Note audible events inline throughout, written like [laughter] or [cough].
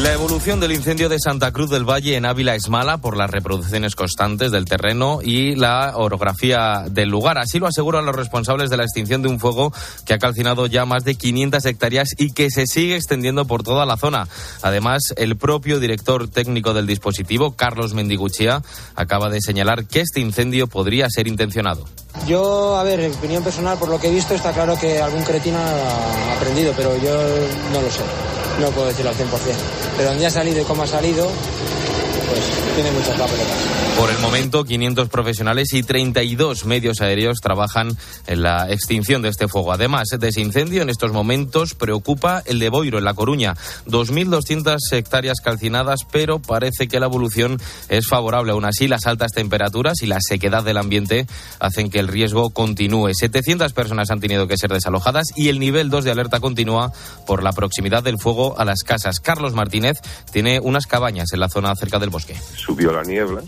La evolución del incendio de Santa Cruz del Valle en Ávila es mala por las reproducciones constantes del terreno y la orografía del lugar. Así lo aseguran los responsables de la extinción de un fuego que ha calcinado ya más de 500 hectáreas y que se sigue extendiendo por toda la zona. Además, el propio director técnico del dispositivo, Carlos Mendiguchea, acaba de señalar que este incendio podría ser intencionado. Yo, a ver, en opinión personal, por lo que he visto, está claro que algún cretino ha aprendido, pero yo no lo sé. No puedo decirlo al 100%. Pero dónde ha salido y cómo ha salido, pues tiene muchas papeletas. Por el momento, 500 profesionales y 32 medios aéreos trabajan en la extinción de este fuego. Además de ese incendio, en estos momentos preocupa el de Boiro, en La Coruña. 2.200 hectáreas calcinadas, pero parece que la evolución es favorable. Aún así, las altas temperaturas y la sequedad del ambiente hacen que el riesgo continúe. 700 personas han tenido que ser desalojadas y el nivel 2 de alerta continúa por la proximidad del fuego a las casas. Carlos Martínez tiene unas cabañas en la zona cerca del Subió la niebla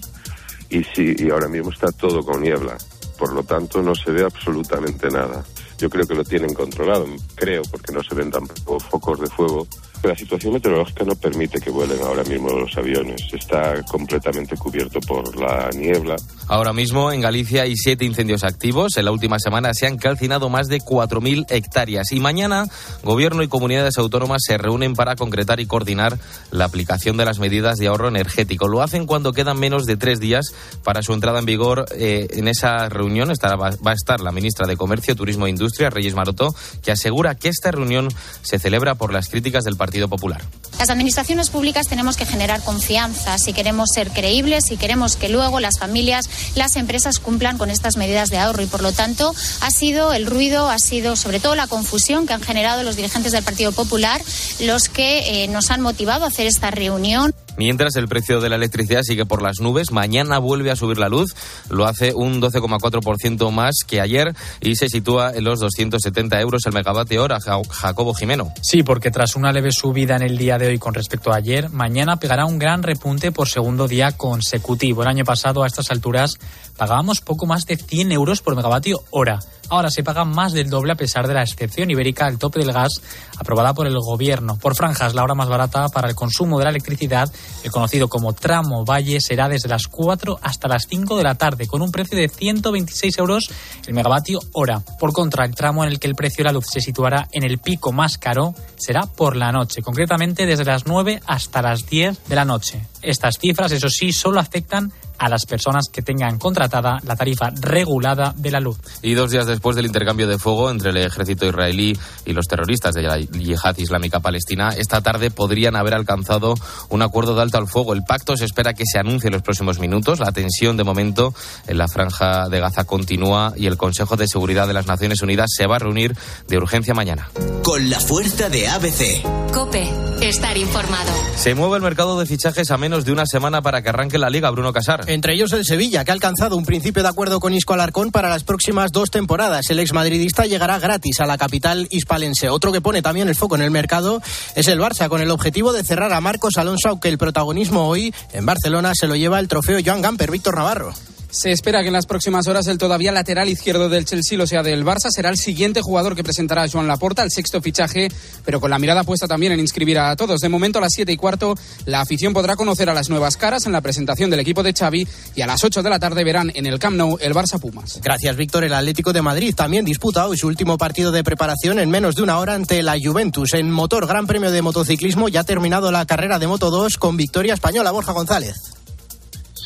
y, sí, y ahora mismo está todo con niebla. Por lo tanto, no se ve absolutamente nada. Yo creo que lo tienen controlado, creo, porque no se ven tampoco focos de fuego la situación meteorológica no permite que vuelen ahora mismo los aviones. Está completamente cubierto por la niebla. Ahora mismo en Galicia hay siete incendios activos. En la última semana se han calcinado más de 4.000 hectáreas. Y mañana, Gobierno y comunidades autónomas se reúnen para concretar y coordinar la aplicación de las medidas de ahorro energético. Lo hacen cuando quedan menos de tres días para su entrada en vigor. Eh, en esa reunión estará, va a estar la ministra de Comercio, Turismo e Industria, Reyes Maroto, que asegura que esta reunión se celebra por las críticas del Partido Popular. Las administraciones públicas tenemos que generar confianza si queremos ser creíbles, si queremos que luego las familias, las empresas cumplan con estas medidas de ahorro y por lo tanto ha sido el ruido, ha sido sobre todo la confusión que han generado los dirigentes del Partido Popular los que eh, nos han motivado a hacer esta reunión. Mientras el precio de la electricidad sigue por las nubes, mañana vuelve a subir la luz, lo hace un 12,4% más que ayer y se sitúa en los 270 euros el megavatio hora. Jacobo Jimeno. Sí, porque tras una leve subida en el día de hoy con respecto a ayer, mañana pegará un gran repunte por segundo día consecutivo. El año pasado a estas alturas pagábamos poco más de 100 euros por megavatio hora. Ahora se paga más del doble a pesar de la excepción ibérica al tope del gas aprobada por el gobierno. Por franjas, la hora más barata para el consumo de la electricidad, el conocido como tramo valle, será desde las 4 hasta las 5 de la tarde, con un precio de 126 euros el megavatio hora. Por contra, el tramo en el que el precio de la luz se situará en el pico más caro será por la noche, concretamente desde las 9 hasta las 10 de la noche. Estas cifras, eso sí, solo afectan a las personas que tengan contratada la tarifa regulada de la luz. Y dos días después del intercambio de fuego entre el ejército israelí y los terroristas de la yihad islámica palestina, esta tarde podrían haber alcanzado un acuerdo de alto al fuego. El pacto se espera que se anuncie en los próximos minutos. La tensión de momento en la franja de Gaza continúa y el Consejo de Seguridad de las Naciones Unidas se va a reunir de urgencia mañana. Con la fuerza de ABC. Cope, estar informado. Se mueve el mercado de fichajes a menos de una semana para que arranque la liga, Bruno Casar. Entre ellos el Sevilla, que ha alcanzado un principio de acuerdo con Isco Alarcón para las próximas dos temporadas. El exmadridista llegará gratis a la capital hispalense. Otro que pone también el foco en el mercado es el Barça, con el objetivo de cerrar a Marcos Alonso, aunque el protagonismo hoy en Barcelona se lo lleva el trofeo Joan Gamper, Víctor Navarro. Se espera que en las próximas horas el todavía lateral izquierdo del Chelsea, lo sea del Barça, será el siguiente jugador que presentará a Joan Laporta, el sexto fichaje, pero con la mirada puesta también en inscribir a todos. De momento a las 7 y cuarto la afición podrá conocer a las nuevas caras en la presentación del equipo de Xavi y a las 8 de la tarde verán en el Camp Nou el Barça Pumas. Gracias, Víctor. El Atlético de Madrid también disputa hoy su último partido de preparación en menos de una hora ante la Juventus. En motor, Gran Premio de Motociclismo, ya ha terminado la carrera de Moto 2 con victoria española, Borja González.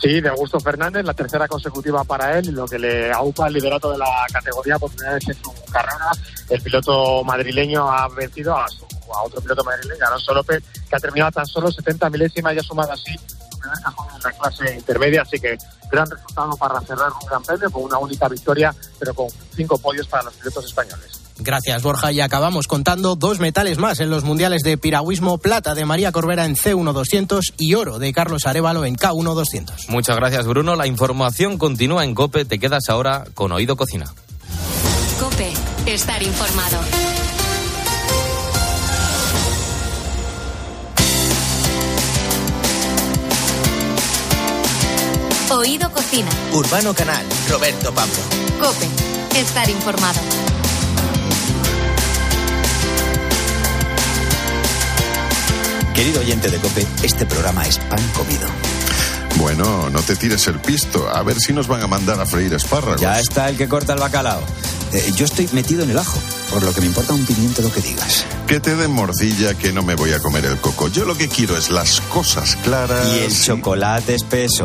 Sí, de Augusto Fernández, la tercera consecutiva para él, lo que le aupa el liderato de la categoría por primera vez en su carrera. El piloto madrileño ha vencido a, su, a otro piloto madrileño, Alonso López, que ha terminado tan solo 70 milésimas y ha sumado así su en la clase intermedia. Así que gran resultado para cerrar un gran premio con una única victoria, pero con cinco podios para los pilotos españoles. Gracias, Borja. Y acabamos contando dos metales más en los mundiales de piragüismo: plata de María Corbera en C1-200 y oro de Carlos Arevalo en K1-200. Muchas gracias, Bruno. La información continúa en COPE. Te quedas ahora con Oído Cocina. Cope, estar informado. Oído Cocina. Urbano Canal, Roberto Pablo. Cope. Estar informado. Querido oyente de Cope, este programa es pan comido. Bueno, no te tires el pisto. A ver si nos van a mandar a freír espárragos. Ya está el que corta el bacalao. Eh, yo estoy metido en el ajo, por lo que me importa un pimiento lo que digas. Que te den morcilla, que no me voy a comer el coco. Yo lo que quiero es las cosas claras. Y el chocolate espeso.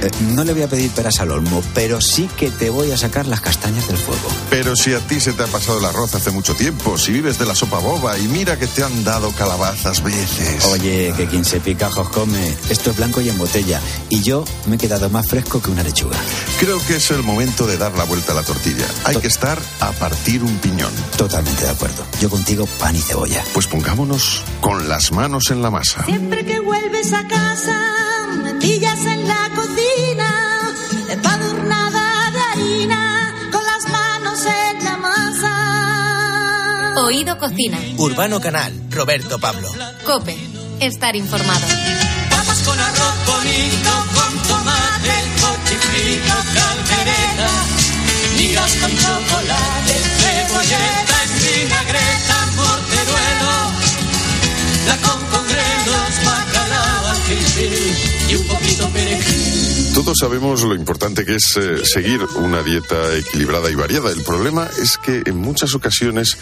Eh, no le voy a pedir peras al olmo, pero sí que te voy a sacar las castañas del fuego. Pero si a ti se te ha pasado el arroz hace mucho tiempo, si vives de la sopa boba y mira que te han dado calabazas veces. Oye, que quien se pica come. Esto es blanco y en botella. Y yo me he quedado más fresco que una lechuga. Creo que es el momento de dar la vuelta a la tortilla. Hay que estar a partir un piñón. Totalmente de acuerdo. Yo contigo pan y cebolla. Pues pongámonos con las manos en la masa. Siempre que vuelves a casa, me pillas en la cocina, empadurnada de harina, con las manos en la masa. Oído Cocina. Urbano Canal, Roberto Pablo. Cope. Estar informado. Con arroz bonito, con tomate, cochifrito, caldereta, migas con chocolate, cebolleta en vinagreta, morteruelo, la con con grelos, bacalao, y un poquito perejil. Todos sabemos lo importante que es eh, seguir una dieta equilibrada y variada. El problema es que en muchas ocasiones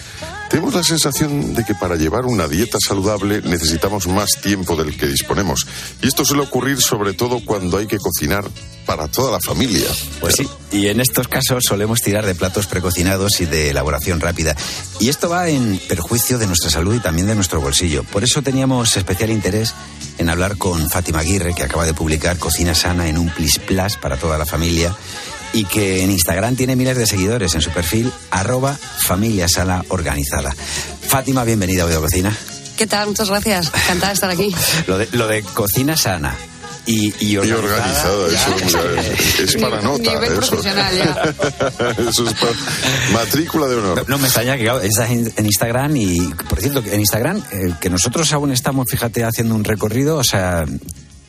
tenemos la sensación de que para llevar una dieta saludable necesitamos más tiempo del que disponemos. Y esto suele ocurrir sobre todo cuando hay que cocinar para toda la familia. Pues sí, y en estos casos solemos tirar de platos precocinados y de elaboración rápida. Y esto va en perjuicio de nuestra salud y también de nuestro bolsillo. Por eso teníamos especial interés en hablar con Fátima Aguirre, que acaba de publicar Cocina Sana en un Plis Plus para toda la familia y que en Instagram tiene miles de seguidores en su perfil arroba familia organizada. Fátima, bienvenida a Oído Cocina. ¿Qué tal? Muchas gracias. Encantada de estar aquí. [laughs] Lo de, lo de cocina sana y, y Y organizada. organizada, eso ya es, [laughs] es para nota. nivel eso. profesional ya. [laughs] Eso es para- matrícula de honor. No me extraña que claro, estás en, en Instagram y, por cierto, que en Instagram, eh, que nosotros aún estamos, fíjate, haciendo un recorrido, o sea,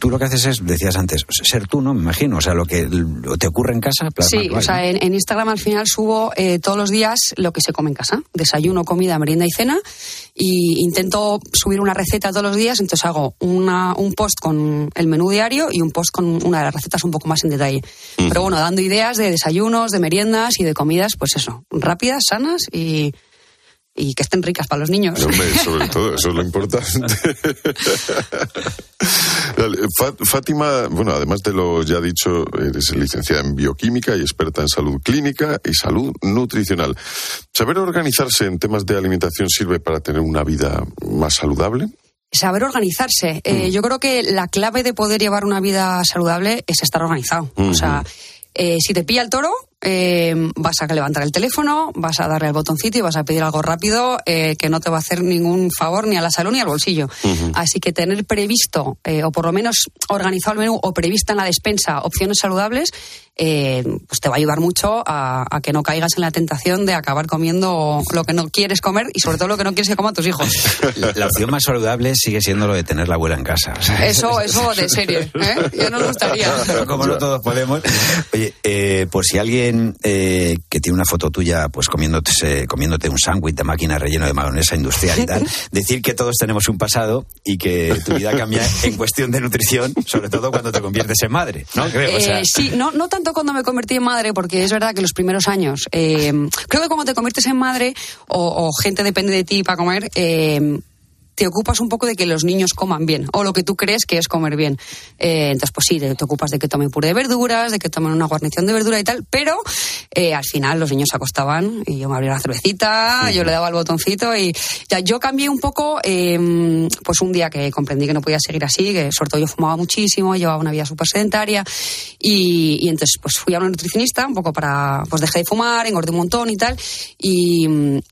tú lo que haces es, decías antes, ser tú, ¿no? Me imagino, o sea, lo que te ocurre en casa, Sí, o sea, ¿no? en, en Instagram al final subo eh, todos los días lo que se come en casa. Desayuno, comida, merienda y cena. Y intento subir una receta todos los días, entonces hago una, un post con el menú diario y un post con una de las recetas un poco más en detalle. Pero bueno, dando ideas de desayunos, de meriendas y de comidas, pues eso, rápidas, sanas y, y que estén ricas para los niños. Hombre, [laughs] sobre todo, eso es lo importante. [laughs] Fátima, bueno, además de lo ya dicho, eres licenciada en bioquímica y experta en salud clínica y salud nutricional. ¿Saber organizarse en temas de alimentación sirve para tener una vida más saludable? Saber organizarse. Eh, yo creo que la clave de poder llevar una vida saludable es estar organizado. O sea, eh, si te pilla el toro, eh, vas a levantar el teléfono, vas a darle al botoncito y vas a pedir algo rápido eh, que no te va a hacer ningún favor ni a la salud ni al bolsillo. Así que tener previsto, eh, o por lo menos organizado el menú o prevista en la despensa opciones saludables, eh, pues te va a ayudar mucho a, a que no caigas en la tentación de acabar comiendo lo que no quieres comer y sobre todo lo que no quieres que coman tus hijos. [laughs] La, la opción más saludable sigue siendo lo de tener la abuela en casa. Eso, eso de serie, ¿eh? Ya nos gustaría. [laughs] Pero como no todos podemos. Oye, por si alguien eh, que tiene una foto tuya, pues comiéndote, comiéndote un sándwich de máquina relleno de mayonesa industrial y tal, [laughs] decir que todos tenemos un pasado y que tu vida cambia [laughs] en cuestión de nutrición, sobre todo cuando te conviertes en madre, ¿no? Creo, o sea, Eh, sí, no, no tanto cuando me convertí en madre, porque es verdad que los primeros años, eh, creo que cuando te conviertes en madre o, o gente depende de ti para comer, eh, te ocupas un poco de que los niños coman bien, o lo que tú crees que es comer bien. Eh, entonces, pues sí, te, ocupas de que tomen puré de verduras, de que tomen una guarnición de verdura y tal, pero eh, al final los niños se acostaban y yo me abría la cervecita, yo le daba el botoncito y ya yo cambié un poco, eh, pues un día que comprendí que no podía seguir así, que sobre todo yo fumaba muchísimo, llevaba una vida súper sedentaria y, y entonces pues fui a una nutricionista un poco para, pues dejé de fumar, engordé un montón y tal y,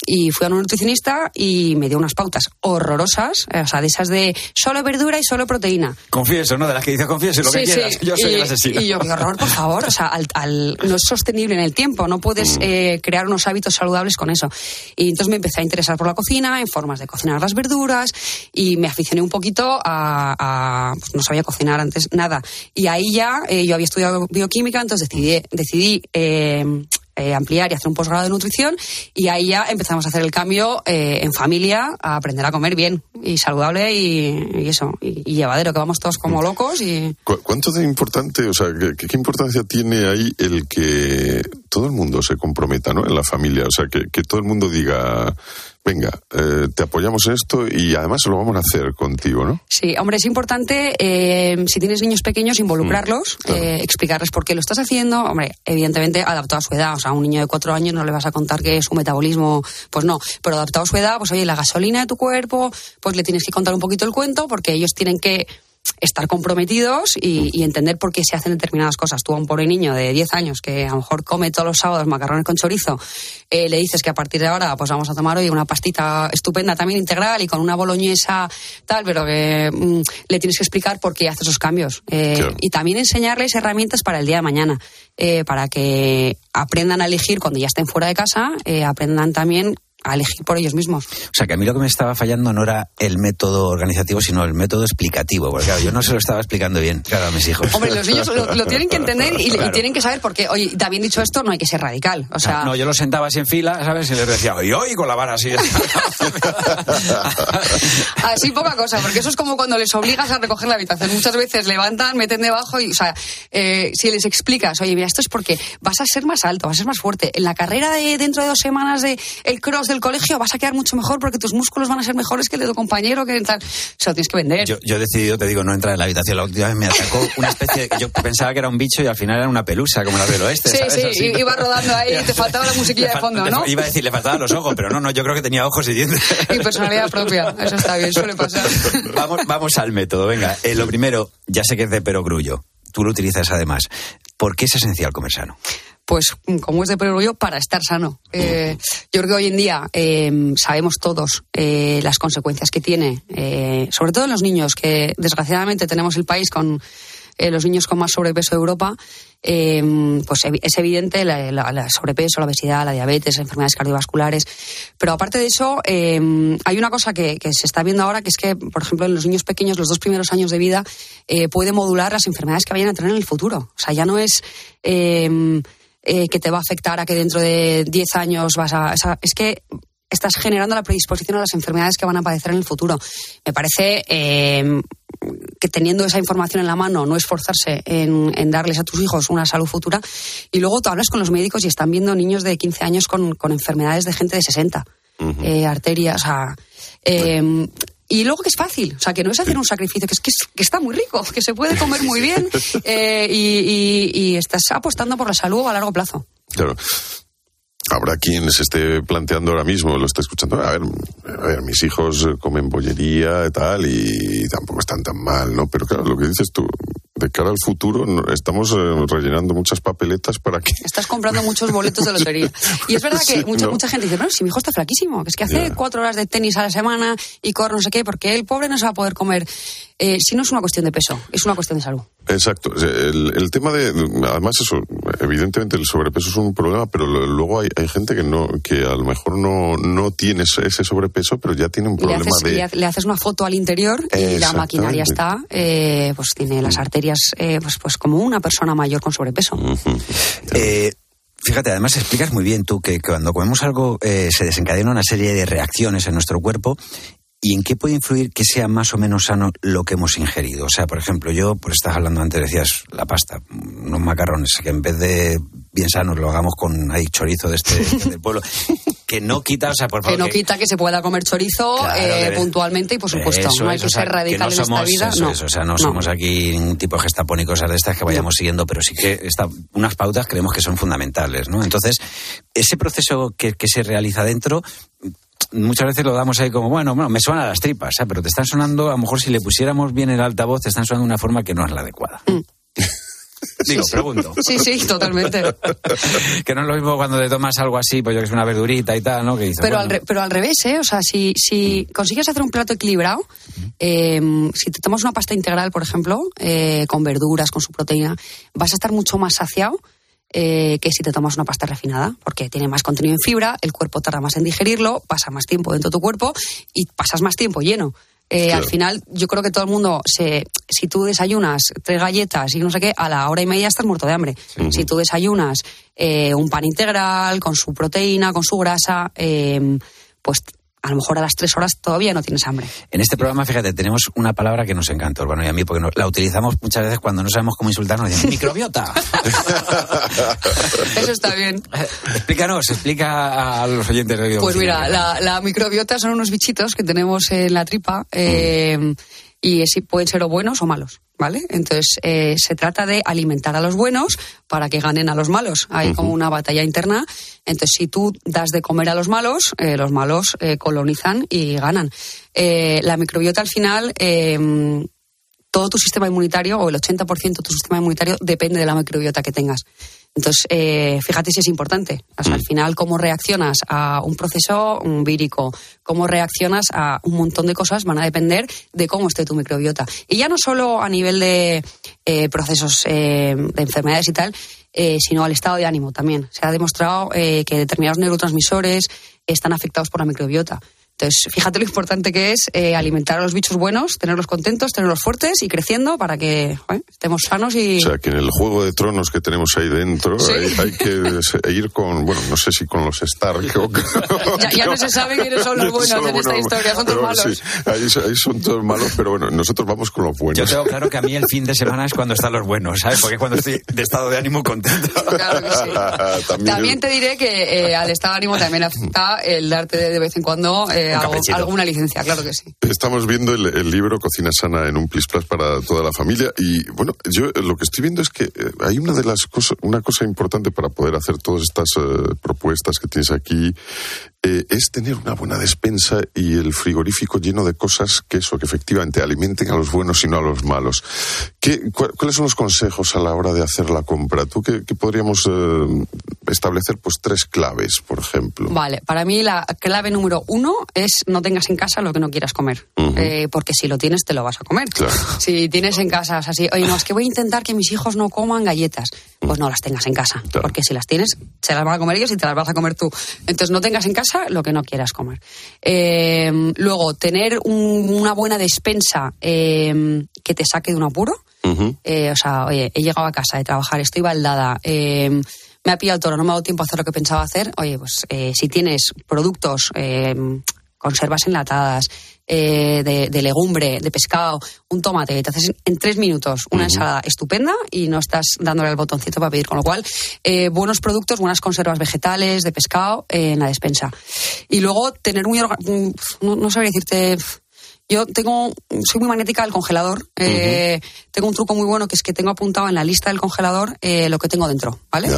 y fui a una nutricionista y me dio unas pautas horrorosas cosas, o sea, de esas de solo verdura y solo proteína. Confieso, ¿no? De las que dices confieso lo que Sí, quieras. sí. Yo soy y, el asesino. Y yo, qué horror, por favor. O sea, al- al- no es sostenible en el tiempo. No puedes Mm. eh, crear unos hábitos saludables con eso. Y entonces me empecé a interesar por la cocina, en formas de cocinar las verduras, y me aficioné un poquito a. a- pues no sabía cocinar antes nada. Y ahí ya eh, yo había estudiado bioquímica, entonces decidí, decidí eh, eh, ampliar y hacer un posgrado de nutrición y ahí ya empezamos a hacer el cambio eh, en familia a aprender a comer bien y saludable y, y eso y, y llevadero que vamos todos como locos y ¿Cu- ¿Cuánto de importante, o sea, qué, qué importancia tiene ahí el que todo el mundo se comprometa, ¿no? En la familia, o sea, que, que todo el mundo diga, venga, eh, te apoyamos en esto y además lo vamos a hacer contigo, ¿no? Sí, hombre, es importante, eh, si tienes niños pequeños, involucrarlos, eh, explicarles por qué lo estás haciendo. Hombre, evidentemente adaptado a su edad. O sea, a un niño de cuatro años no le vas a contar que su metabolismo, pues no. Pero adaptado a su edad, pues oye, la gasolina de tu cuerpo, pues le tienes que contar un poquito el cuento porque ellos tienen que estar comprometidos y, y entender por qué se hacen determinadas cosas. Tú a un pobre niño de 10 años que a lo mejor come todos los sábados macarrones con chorizo, eh, le dices que a partir de ahora pues vamos a tomar hoy una pastita estupenda también integral y con una boloñesa tal, pero que mm, le tienes que explicar por qué hace esos cambios. Eh, Claro. Y también enseñarles herramientas para el día de mañana, eh, para que aprendan a elegir cuando ya estén fuera de casa, aprendan también a elegir por ellos mismos. O sea, que a mí lo que me estaba fallando no era el método organizativo, sino el método explicativo. Porque claro, yo no se lo estaba explicando bien, claro, a mis hijos. Hombre, los niños lo, lo tienen que entender y, tienen que saber por qué. Oye, habían dicho esto, no hay que ser radical. O sea, no, yo los sentaba así en fila, ¿sabes? Y les decía, y hoy con la vara así. [laughs] así poca cosa, porque eso es como cuando les obligas a recoger la habitación. Muchas veces levantan, meten debajo y, o sea, eh, si les explicas, oye, mira, esto es porque vas a ser más alto, vas a ser más fuerte. En la carrera de dentro de dos semanas de el cross del colegio vas a quedar mucho mejor porque tus músculos van a ser mejores que el de tu compañero, que tal. Se lo tienes que vender. Yo, yo he decidido, te digo, no entrar en la habitación. La última vez me atacó una especie de... Yo pensaba que era un bicho y al final era una pelusa, como la del oeste, Sí, ¿sabes? sí, Así. iba rodando ahí y te faltaba la musiquilla de fondo, ¿no? Iba a decir, le faltaban los ojos, pero no, no, yo creo que tenía ojos y dientes. Y personalidad propia, eso está bien, suele pasar. vamos, vamos al método, venga. Eh, lo primero, ya sé que es de perogrullo. Tú lo utilizas además. ¿Por qué es esencial comer sano? Pues como es de perogrullo, para estar sano. Eh, yo creo que hoy en día eh, sabemos todos eh, las consecuencias que tiene, eh, sobre todo en los niños, que desgraciadamente tenemos el país con eh, los niños con más sobrepeso de Europa. eh, pues es evidente la, sobrepeso, la obesidad, la diabetes, enfermedades cardiovasculares. Pero aparte de eso, eh, hay una cosa que, que se está viendo ahora, que es que, por ejemplo, en los niños pequeños, los dos primeros años de vida, puede modular las enfermedades que vayan a tener en el futuro. O sea, ya no es... eh, que te va a afectar a que dentro de 10 años vas a... o sea, es que estás generando la predisposición a las enfermedades que van a padecer en el futuro. Me parece eh, que teniendo esa información en la mano, no esforzarse en, en darles a tus hijos una salud futura. Y luego tú hablas con los médicos y están viendo niños de 15 años con, con enfermedades de gente de 60. eh, arterias, o sea... eh, y luego que es fácil, o sea, que no es hacer un sacrificio, que es que, es- que está muy rico, que se puede comer muy bien eh, y, y- y estás apostando por la salud a largo plazo. Claro. Habrá quien se esté planteando ahora mismo, lo está escuchando. A ver, a ver, mis hijos comen bollería y tal, y tampoco están tan mal, ¿no? Pero claro, lo que dices tú, de cara al futuro, estamos eh, rellenando muchas papeletas para que. Estás comprando muchos boletos de lotería. [laughs] Y es verdad que Sí, mucha, no. mucha gente dice, no, si mi hijo está flaquísimo, que es que hace cuatro horas de tenis a la semana y corre no sé qué, porque el pobre no se va a poder comer. Eh, si no es una cuestión de peso, es una cuestión de salud. Exacto. Sea, El, el tema de. Además, eso, evidentemente el sobrepeso es un problema, pero luego hay, hay gente que no que a lo mejor no, no tiene ese sobrepeso, pero ya tiene un Le problema haces, de. le ha- le haces una foto al interior y la maquinaria está, eh, pues tiene las arterias, eh, pues, pues como una persona mayor con sobrepeso. Eh, fíjate, además explicas muy bien tú que cuando comemos algo eh, se desencadena una serie de reacciones en nuestro cuerpo. ¿Y en qué puede influir que sea más o menos sano lo que hemos ingerido? O sea, por ejemplo, yo, pues estás hablando antes, decías la pasta, unos macarrones, que en vez de bien sanos lo hagamos con ahí chorizo de este [laughs] del pueblo, que no quita, o sea, por Que favor. no que- quita que se pueda comer chorizo Claro, eh, debe- puntualmente y por supuesto, Eso no hay que o sea, ser radical no en esta vida. eso no. o sea, no, somos aquí un tipo gestapón y cosas de estas que vayamos siguiendo, pero sí que está, unas pautas creemos que son fundamentales, ¿no? Entonces, ese proceso que, que se realiza dentro, muchas veces lo damos ahí como, bueno, bueno, me suenan las tripas, ¿eh? pero te están sonando, a lo mejor si le pusiéramos bien el altavoz, te están sonando de una forma que no es la adecuada. [laughs] Digo, pregunto. Sí, sí, totalmente. [laughs] que no es lo mismo cuando te tomas algo así, pues yo que es una verdurita y tal, ¿no? Que dices, Pero, bueno, al, re- pero al revés, ¿eh? O sea, si, si consigues hacer un plato equilibrado, eh, si te tomas una pasta integral, por ejemplo, eh, con verduras, con su proteína, vas a estar mucho más saciado eh, que si te tomas una pasta refinada, porque tiene más contenido en fibra, el cuerpo tarda más en digerirlo, pasa más tiempo dentro de tu cuerpo y pasas más tiempo lleno. Eh, Claro. Al final, yo creo que todo el mundo, se, si tú desayunas tres galletas y no sé qué, a la hora y media estás muerto de hambre. Si tú desayunas eh, un pan integral con su proteína, con su grasa, eh, pues a lo mejor a las tres horas todavía no tienes hambre. En este programa, fíjate, tenemos una palabra que nos encanta, Urbano y a mí, porque la utilizamos muchas veces cuando no sabemos cómo insultarnos. Dicen, microbiota. [laughs] Eso está bien. Explícanos, explica a los oyentes de Pues mira, la, la microbiota son unos bichitos que tenemos en la tripa eh, y sí, pueden ser o buenos o malos, ¿vale? Entonces eh, se trata de alimentar a los buenos para que ganen a los malos. Hay como una batalla interna. Entonces si tú das de comer a los malos, eh, los malos eh, colonizan y ganan. La microbiota al final... eh, todo tu sistema inmunitario o el 80% de tu sistema inmunitario depende de la microbiota que tengas. Entonces, eh, fíjate si es importante. O sea, al final, cómo reaccionas a un proceso un vírico, cómo reaccionas a un montón de cosas van a depender de cómo esté tu microbiota. Y ya no solo a nivel de eh, procesos eh, de enfermedades y tal, eh, sino al estado de ánimo también. Se ha demostrado eh, que determinados neurotransmisores están afectados por la microbiota. Entonces, fíjate lo importante que es eh, alimentar a los bichos buenos, tenerlos contentos, tenerlos fuertes y creciendo para que joder, estemos sanos y... O sea, que en el juego de tronos que tenemos ahí dentro Sí. hay, hay que se- ir con, bueno, no sé si con los Stark o [laughs] Ya, ya no se sabe quiénes son los buenos Son los en esta buenos, historia, son todos malos. sí, ahí, ahí son todos malos, pero bueno, nosotros vamos con los buenos. Yo tengo claro que a mí el fin de semana es cuando están los buenos, ¿sabes? Porque es cuando estoy de estado de ánimo contento. [laughs] También, También te diré que eh, al estado de ánimo también afecta el darte de, de vez en cuando eh, algo- alguna licencia, claro que sí. Estamos viendo el, el libro Cocina Sana en un Plis Plas para toda la familia y bueno, yo lo que estoy viendo es que eh, hay una de las cosas, una cosa importante para poder hacer todas estas eh, propuestas que tienes aquí eh, es tener una buena despensa y el frigorífico lleno de cosas que eso, que efectivamente alimenten a los buenos y no a los malos. ¿Qué, cua- ¿Cuáles son los consejos a la hora de hacer la compra? ¿Tú qué, qué podríamos eh, establecer? Pues tres claves, por ejemplo. Vale, para mí la clave número uno es no tengas en casa lo que no quieras comer. Eh, porque si lo tienes, te lo vas a comer. [laughs] Si tienes en casa, o sea, si, oye, no, es que voy a intentar que mis hijos no coman galletas, pues no las tengas en casa. Porque si las tienes, se las van a comer ellos y te las vas a comer tú. Entonces no tengas en casa lo que no quieras comer. Eh, luego, tener un- una buena despensa que te saque de un apuro. Eh, o sea, oye, he llegado a casa de trabajar, estoy baldada, eh, me ha pillado el toro, no me ha dado tiempo a hacer lo que pensaba hacer. Oye, pues eh, si tienes productos, eh, conservas enlatadas, eh, de, de legumbre, de pescado, un tomate, te haces en tres minutos una ensalada estupenda y no estás dándole al botoncito para pedir. Con lo cual, eh, buenos productos, buenas conservas vegetales, de pescado en la despensa. Y luego tener muy... mm, No, no sabría decirte... Yo tengo, soy muy magnética del congelador. Eh, Tengo un truco muy bueno que es que tengo apuntado en la lista del congelador eh, lo que tengo dentro, ¿vale?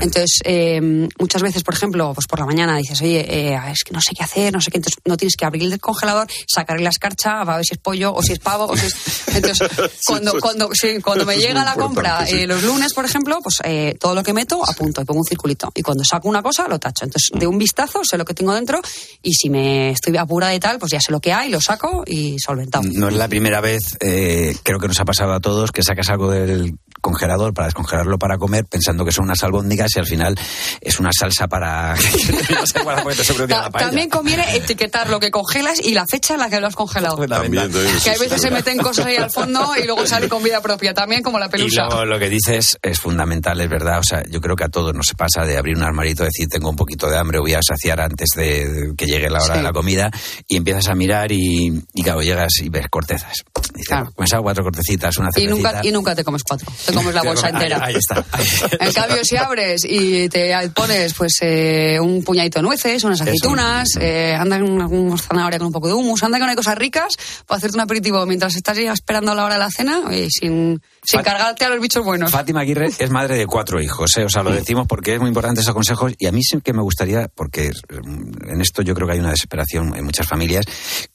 Entonces, eh, muchas veces, por ejemplo, pues por la mañana dices, oye, eh, es que no sé qué hacer, no sé qué, entonces no tienes que abrir el congelador, sacarle la escarcha, a ver si es pollo o si es pavo o si es... [laughs] Entonces, cuando, cuando, sí, cuando me llega la compra sí. eh, los lunes, por ejemplo, pues eh, todo lo que meto apunto y pongo un circulito. Y cuando saco una cosa, lo tacho. Entonces, de un vistazo sé lo que tengo dentro y si me estoy apurada y tal, pues ya sé lo que hay, lo saco y solventado. No es la primera vez, eh, creo que nos ha pasado a todos, que sacas algo del congelador para descongelarlo para comer pensando que son unas albóndigas y al final es una salsa para... [laughs] también conviene etiquetar lo que congelas y la fecha en la que lo has congelado. También, Que hay veces se meten cosas ahí al fondo y luego sale con vida propia, también como la Y pelusa. luego lo que dices es fundamental, es verdad. O sea, yo creo que a todos nos pasa de abrir un armarito, decir tengo un poquito de hambre, voy a saciar antes de, de que llegue la hora Sí. de la comida, y empiezas a mirar y, y claro, llegas y ves cortezas. Dices, comes a cuatro cortecitas, una Y cervecita. nunca, y nunca te comes cuatro, te comes la bolsa ahí- entera. Ahí, está. [laughs] En cambio, si abres y te pones pues eh, un puñadito de nueces, unas aceitunas, eh, anda con una zanahoria con un poco de humus, anda con hay cosas ricas para hacerte un aperitivo mientras estás ya esperando la hora de la cena oye, sin, sin cargarte a los bichos buenos. Fátima Aguirre [laughs] es madre de cuatro hijos, ¿eh? o sea, lo decimos porque es muy importante esos consejos y a mí sí que me gustaría, porque mm, en esto yo creo que hay una desesperación en muchas familias,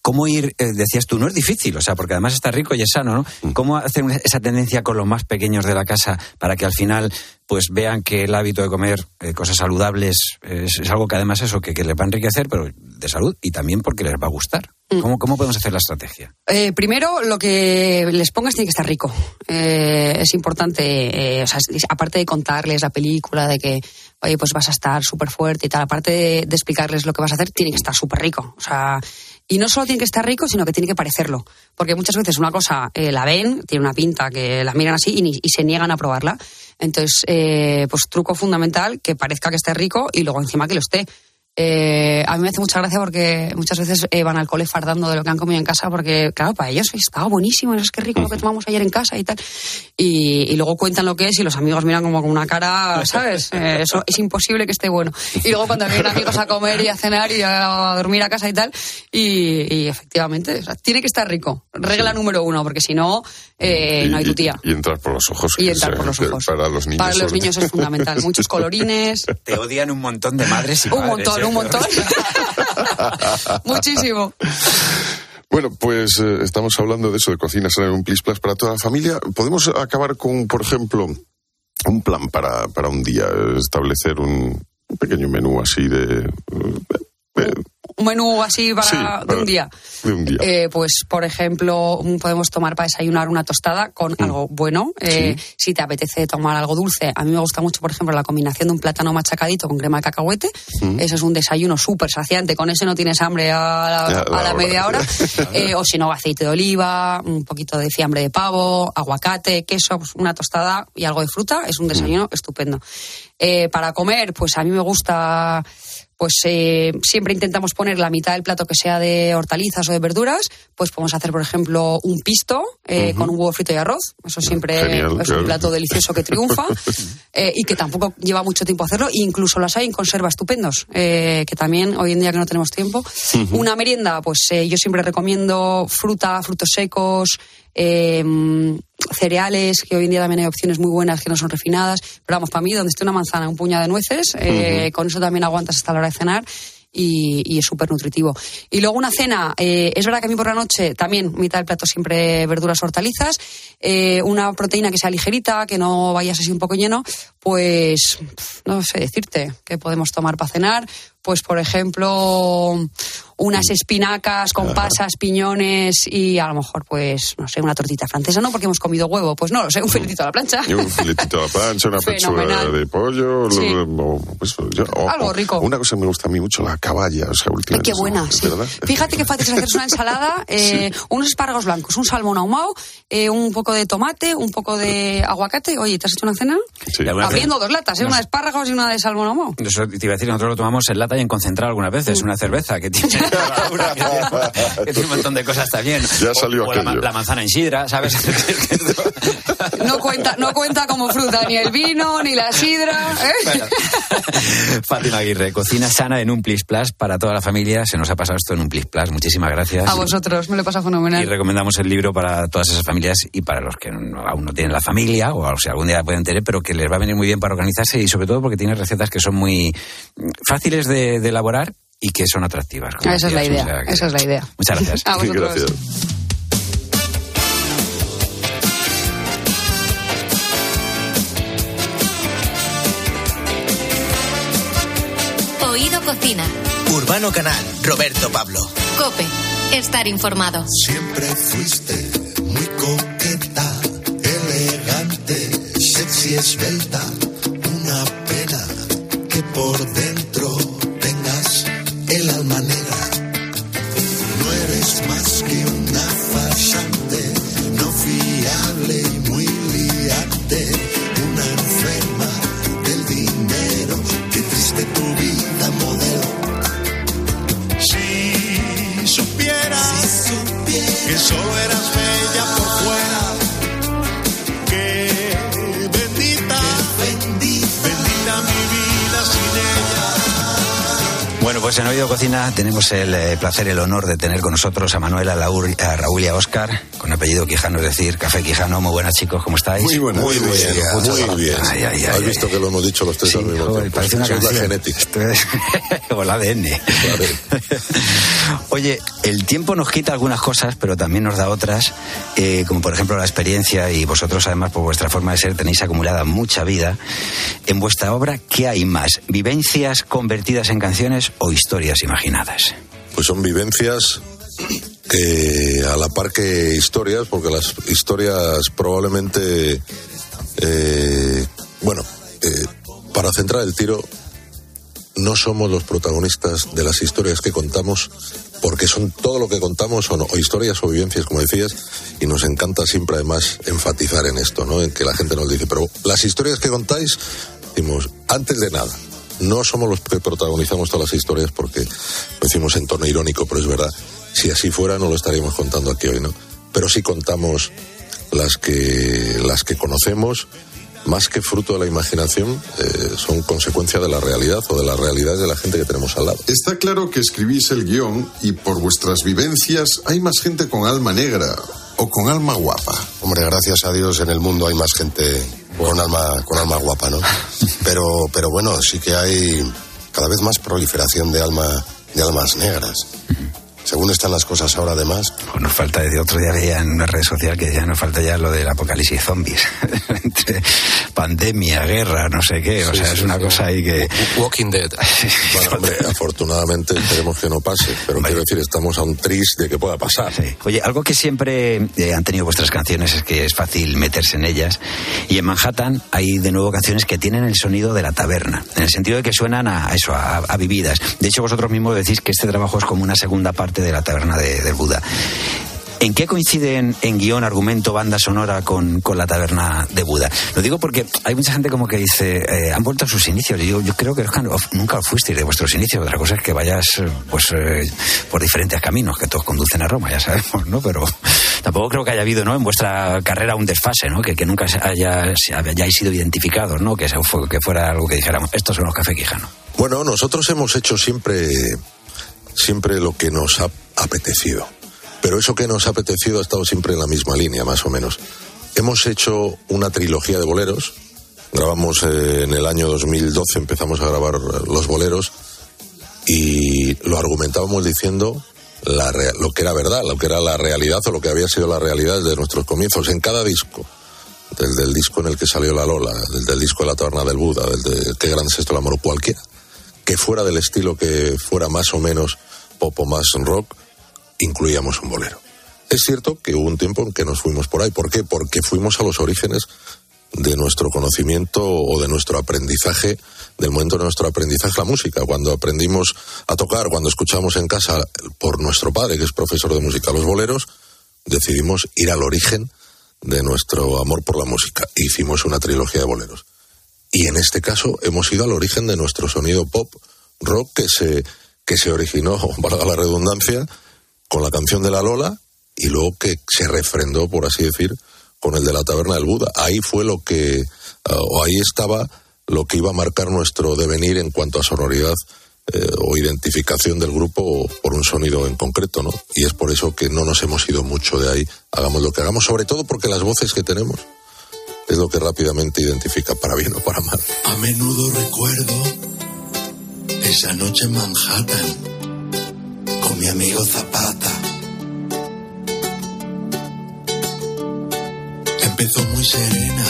cómo ir, eh, decías tú, no es difícil, o sea, porque además está rico y es sano, ¿no? ¿Cómo hacer esa tendencia con los más pequeños de la casa para que al final pues vean que el hábito de comer eh, cosas saludables es, es algo que además eso que, que les va a enriquecer, pero de salud y también porque les va a gustar. ¿Cómo, ¿Cómo podemos hacer la estrategia? Eh, primero, lo que les pongas tiene que estar rico. Eh, es importante, eh, o sea, aparte de contarles la película, de que, oye, pues vas a estar súper fuerte y tal, aparte de, de explicarles lo que vas a hacer, tiene que estar súper rico. O sea, y no solo tiene que estar rico, sino que tiene que parecerlo. Porque muchas veces una cosa eh, la ven, tiene una pinta que la miran así y, ni- y se niegan a probarla. Entonces, eh, pues truco fundamental, que parezca que esté rico y luego encima que lo esté. Eh, a mí me hace mucha gracia porque muchas veces eh, van al cole fardando de lo que han comido en casa porque, claro, para ellos estaba buenísimo, es que rico lo que tomamos ayer en casa y tal. Y, y luego cuentan lo que es y los amigos miran como con una cara, ¿sabes? [laughs] Eh, eso es imposible que esté bueno. Y luego cuando vienen amigos a comer y a cenar y a dormir a casa y tal, y, y efectivamente, o sea, tiene que estar rico. Regla número uno, porque si no, eh, no hay tu tía. Y entrar por los ojos. Y entrar sea- por los ojos. Para los niños. Para los niños es fundamental. [laughs] Muchos colorines. Te odian un montón de madres y Un padres, montón, ¿eh? Un montón. [laughs] Muchísimo. Bueno, pues eh, estamos hablando de eso, de cocina en un plis plas para toda la familia. Podemos acabar con, por ejemplo, un plan para, para un día, establecer un, un pequeño menú así de, Un menú así para, Sí, de un día. de un día. Eh, pues, por ejemplo, mm, podemos tomar para desayunar una tostada con Mm. algo bueno. Eh, Si te apetece tomar algo dulce, a mí me gusta mucho, por ejemplo, la combinación de un plátano machacadito con crema de cacahuete. Mm. Ese es un desayuno súper saciante. Con ese no tienes hambre a la, Ya, a la la hora. media [laughs] hora. Eh, o si no, aceite de oliva, un poquito de fiambre de pavo, aguacate, queso, pues una tostada y algo de fruta. Es un desayuno estupendo. Eh, para comer, pues a mí me gusta pues eh, siempre intentamos poner la mitad del plato que sea de hortalizas o de verduras, pues podemos hacer, por ejemplo, un pisto eh, con un huevo frito y arroz. Eso siempre Genial, es claro. un plato delicioso que triunfa [laughs] eh, y que tampoco lleva mucho tiempo hacerlo. E incluso las hay en conserva estupendos, eh, que también hoy en día que no tenemos tiempo. Una merienda, pues eh, yo siempre recomiendo fruta, frutos secos, eh, cereales, que hoy en día también hay opciones muy buenas que no son refinadas. Pero vamos, para mí, donde esté una manzana, un puñado de nueces, eh, con eso también aguantas hasta la hora de cenar. Y, y es súper nutritivo. Y luego una cena, eh, es verdad que a mí por la noche también mitad del plato siempre verduras hortalizas, eh, una proteína que sea ligerita, que no vayas así un poco lleno, pues no sé decirte qué podemos tomar para cenar. Pues por ejemplo, unas espinacas con pasas, piñones y a lo mejor pues no sé, una tortita francesa, no porque hemos comido huevo, pues no lo sé, un filetito a la plancha. Y un filetito a la plancha, una [laughs] pechuga de pollo, Sí. lo- o, pues, o- Algo rico. Una cosa que me gusta a mí mucho, la caballa, o sea, Ay, últimamente. qué buena, sí. ¿verdad? Fíjate qué fácil es hacerse una [laughs] ensalada, eh, unos espárragos blancos, un salmón ahumado, eh, un poco de tomate, un poco de aguacate. Oye, ¿te has hecho una cena? Sí. Abriendo dos latas, ¿eh? Una de espárragos y una de salmón ahumado. Eso te iba a decir, nosotros lo tomamos en lata y en concentrado algunas veces, Mm. una cerveza que tiene, que tiene, que tiene un montón de cosas también. Ya salió o, o la, manzana en sidra, ¿sabes? [laughs] [laughs] No cuenta, no cuenta como fruta ni el vino, ni la sidra. ¿eh? [laughs] Fátima Aguirre, cocina sana en un Plis Plus para toda la familia. Se nos ha pasado esto en un Plis Plus. Muchísimas gracias. A vosotros, me lo pasa fenomenal. Y recomendamos el libro para todas esas familias y para los que aún no tienen la familia o si algún día la pueden tener, pero que les va a venir muy bien para organizarse y sobre todo porque tiene recetas que son muy mm, fáciles de, de elaborar y que son atractivas. como Esa es la o idea, sea que- esa es la idea. Muchas gracias. [laughs] A vosotros. Gracias. Oído Cocina. Urbano Canal, Roberto Pablo. Cope. Estar informado. Siempre fuiste muy coqueta, elegante, sexy, esbelta. Una pena que por dentro pues en Oído Cocina tenemos el eh, placer, el honor de tener con nosotros a Manuela, a, Laur- a Raúl y a Óscar, con apellido Quijano, es decir, Café Quijano. Muy buenas, chicos, ¿cómo estáis? Muy buenas. Muy bien, muy bien. Ay, ay, ay, Has ay. visto que lo hemos dicho los tres Sí, al mismo joder, tiempo. parece una Eso es la canción. es- o el ADN. Oye, el tiempo nos quita algunas cosas, pero también nos da otras, eh, como por ejemplo la experiencia, y vosotros además por vuestra forma de ser tenéis acumulada mucha vida. En vuestra obra, ¿qué hay más? ¿Vivencias convertidas en canciones o historias imaginadas? Pues son vivencias que a la par que historias, porque las historias probablemente, eh, bueno, eh, para centrar el tiro, no somos los protagonistas de las historias que contamos, porque son todo lo que contamos son o historias o vivencias, como decías, y nos encanta siempre además enfatizar en esto, ¿no? En que la gente nos dice, pero las historias que contáis, decimos, antes de nada, no somos los que protagonizamos todas las historias porque lo decimos en tono irónico, pero es verdad. Si así fuera, no lo estaríamos contando aquí hoy, ¿no? Pero sí contamos las que, las que conocemos, más que fruto de la imaginación, eh, son consecuencia de la realidad o de la realidad de la gente que tenemos al lado. Está claro que escribís el guion y por vuestras vivencias hay más gente con alma negra o con alma guapa. Hombre, gracias a Dios en el mundo hay más gente con alma, con alma guapa, ¿no? Pero, pero bueno, sí que hay cada vez más proliferación de alma, de almas negras. Según están las cosas ahora, además. Pues nos falta, desde otro día veía en una red social que ya nos falta ya lo del apocalipsis zombies. [laughs] Entre pandemia, guerra, no sé qué. O Sí, sea, sí, es una sí. cosa ahí que. Walking Dead. [laughs] Bueno, hombre, afortunadamente esperemos que no pase, pero quiero decir, estamos a un tris de que pueda pasar. Oye, algo que siempre eh, han tenido vuestras canciones es que es fácil meterse en ellas. Y en Manhattan hay de nuevo canciones que tienen el sonido de la taberna, en el sentido de que suenan a eso, a, a vividas. De hecho, vosotros mismos decís que este trabajo es como una segunda parte de la taberna de- del Buda. ¿En qué coinciden en guion, argumento, banda sonora con, con la taberna de Buda? Lo digo porque hay mucha gente como que dice, eh, han vuelto a sus inicios. Y yo, yo creo que nunca fuisteis de vuestros inicios. Otra cosa es que vayas eh, pues eh, por diferentes caminos, que todos conducen a Roma, ya sabemos, ¿no? Pero tampoco creo que haya habido, ¿no? En vuestra carrera un desfase, ¿no? Que, que nunca haya, hayáis sido identificados, ¿no? Que, que fuera algo que dijéramos, estos son los café Quijano. Bueno, nosotros hemos hecho siempre, siempre lo que nos ha apetecido. Pero eso que nos ha apetecido ha estado siempre en la misma línea, más o menos. Hemos hecho una trilogía de boleros. Grabamos eh, en el año 2012, empezamos a grabar los boleros y lo argumentábamos diciendo la lo que era verdad, lo que era la realidad o lo que había sido la realidad de nuestros comienzos. En cada disco, desde el disco en el que salió La Lola, desde el disco de La Taberna del Buda, desde Qué grande es esto el amor, cualquiera, que fuera del estilo que fuera más o menos pop o más rock, incluíamos un bolero. Es cierto que hubo un tiempo en que nos fuimos por ahí. ¿Por qué? Porque fuimos a los orígenes de nuestro conocimiento o de nuestro aprendizaje, del momento de nuestro aprendizaje la música. Cuando aprendimos a tocar, cuando escuchamos en casa por nuestro padre, que es profesor de música, los boleros, decidimos ir al origen de nuestro amor por la música. Hicimos una trilogía de boleros. Y en este caso hemos ido al origen de nuestro sonido pop rock que se, que se originó, [laughs] valga la redundancia, con la canción de la Lola y luego que se refrendó, por así decir, con el de la taberna del Buda. Ahí fue lo que, ah, o ahí estaba lo que iba a marcar nuestro devenir en cuanto a sonoridad eh, o identificación del grupo por un sonido en concreto, ¿no? Y es por eso que no nos hemos ido mucho de ahí, hagamos lo que hagamos, sobre todo porque las voces que tenemos es lo que rápidamente identifica para bien o para mal. A menudo recuerdo esa noche en Manhattan con mi amigo Zapata. Empezó muy serena,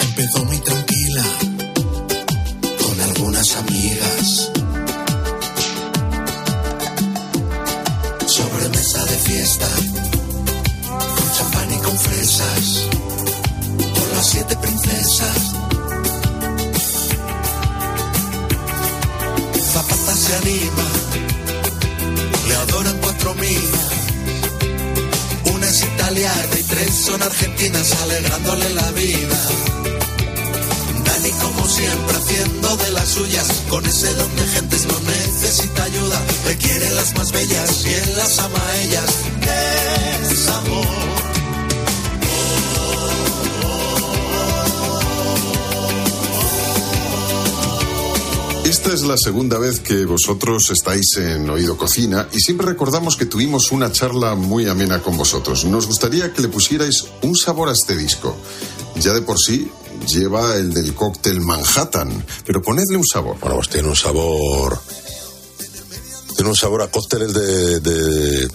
empezó muy tranquila, con algunas amigas. Sobremesa de fiesta, con champán y con fresas, Zapata se anima, le adoran cuatro minas. Una es italiana y tres son argentinas, alegrándole la vida. Dani, como siempre, haciendo de las suyas, con ese don de gentes no necesita ayuda. Le quiere las más bellas y él las ama a ellas. Es amor. Esta es la segunda vez que vosotros estáis en Oído Cocina y siempre recordamos que tuvimos una charla muy amena con vosotros. Nos gustaría que le pusierais un sabor a este disco. Ya de por sí lleva el del cóctel Manhattan, pero ponedle un sabor. Bueno, pues tiene un sabor. Tiene un sabor a cócteles de, de,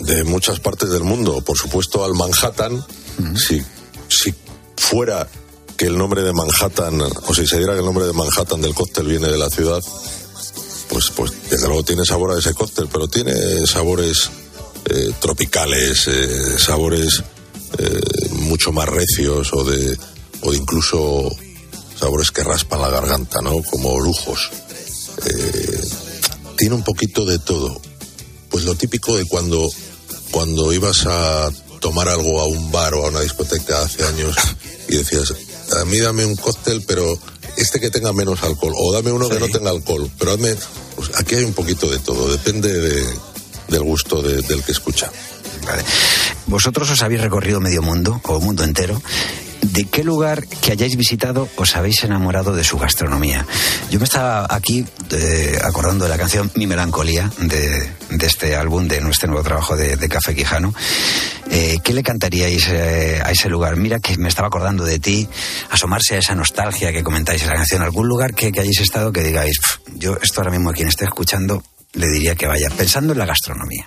de muchas partes del mundo. Por supuesto, al Manhattan. si, si fuera que el nombre de Manhattan, o si se diera que el nombre de Manhattan del cóctel viene de la ciudad, pues, pues desde luego tiene sabor a ese cóctel, pero tiene sabores eh, tropicales, eh, sabores eh, mucho más recios o de, o incluso sabores que raspan la garganta, ¿no? Como lujos. Tiene un poquito de todo. Pues lo típico de cuando, cuando ibas a tomar algo a un bar o a una discoteca hace años y decías, a mí dame un cóctel, pero este que tenga menos alcohol, o dame uno que no tenga alcohol, pero dame, pues aquí hay un poquito de todo, depende de- del gusto de- del que escucha. Vale. Vosotros os habéis recorrido medio mundo, o mundo entero. ¿De qué lugar que hayáis visitado os habéis enamorado de su gastronomía? Yo me estaba aquí eh, acordando de la canción Mi Melancolía, de, de este álbum, de nuestro nuevo trabajo de, de Café Quijano. Eh, ¿Qué le cantaríais eh, a ese lugar? Mira que me estaba acordando de ti, asomarse a esa nostalgia que comentáis en la canción. ¿Algún lugar que, que hayáis estado que digáis, "Pf, yo esto ahora mismo a quien esté escuchando le diría que vaya, pensando en la gastronomía?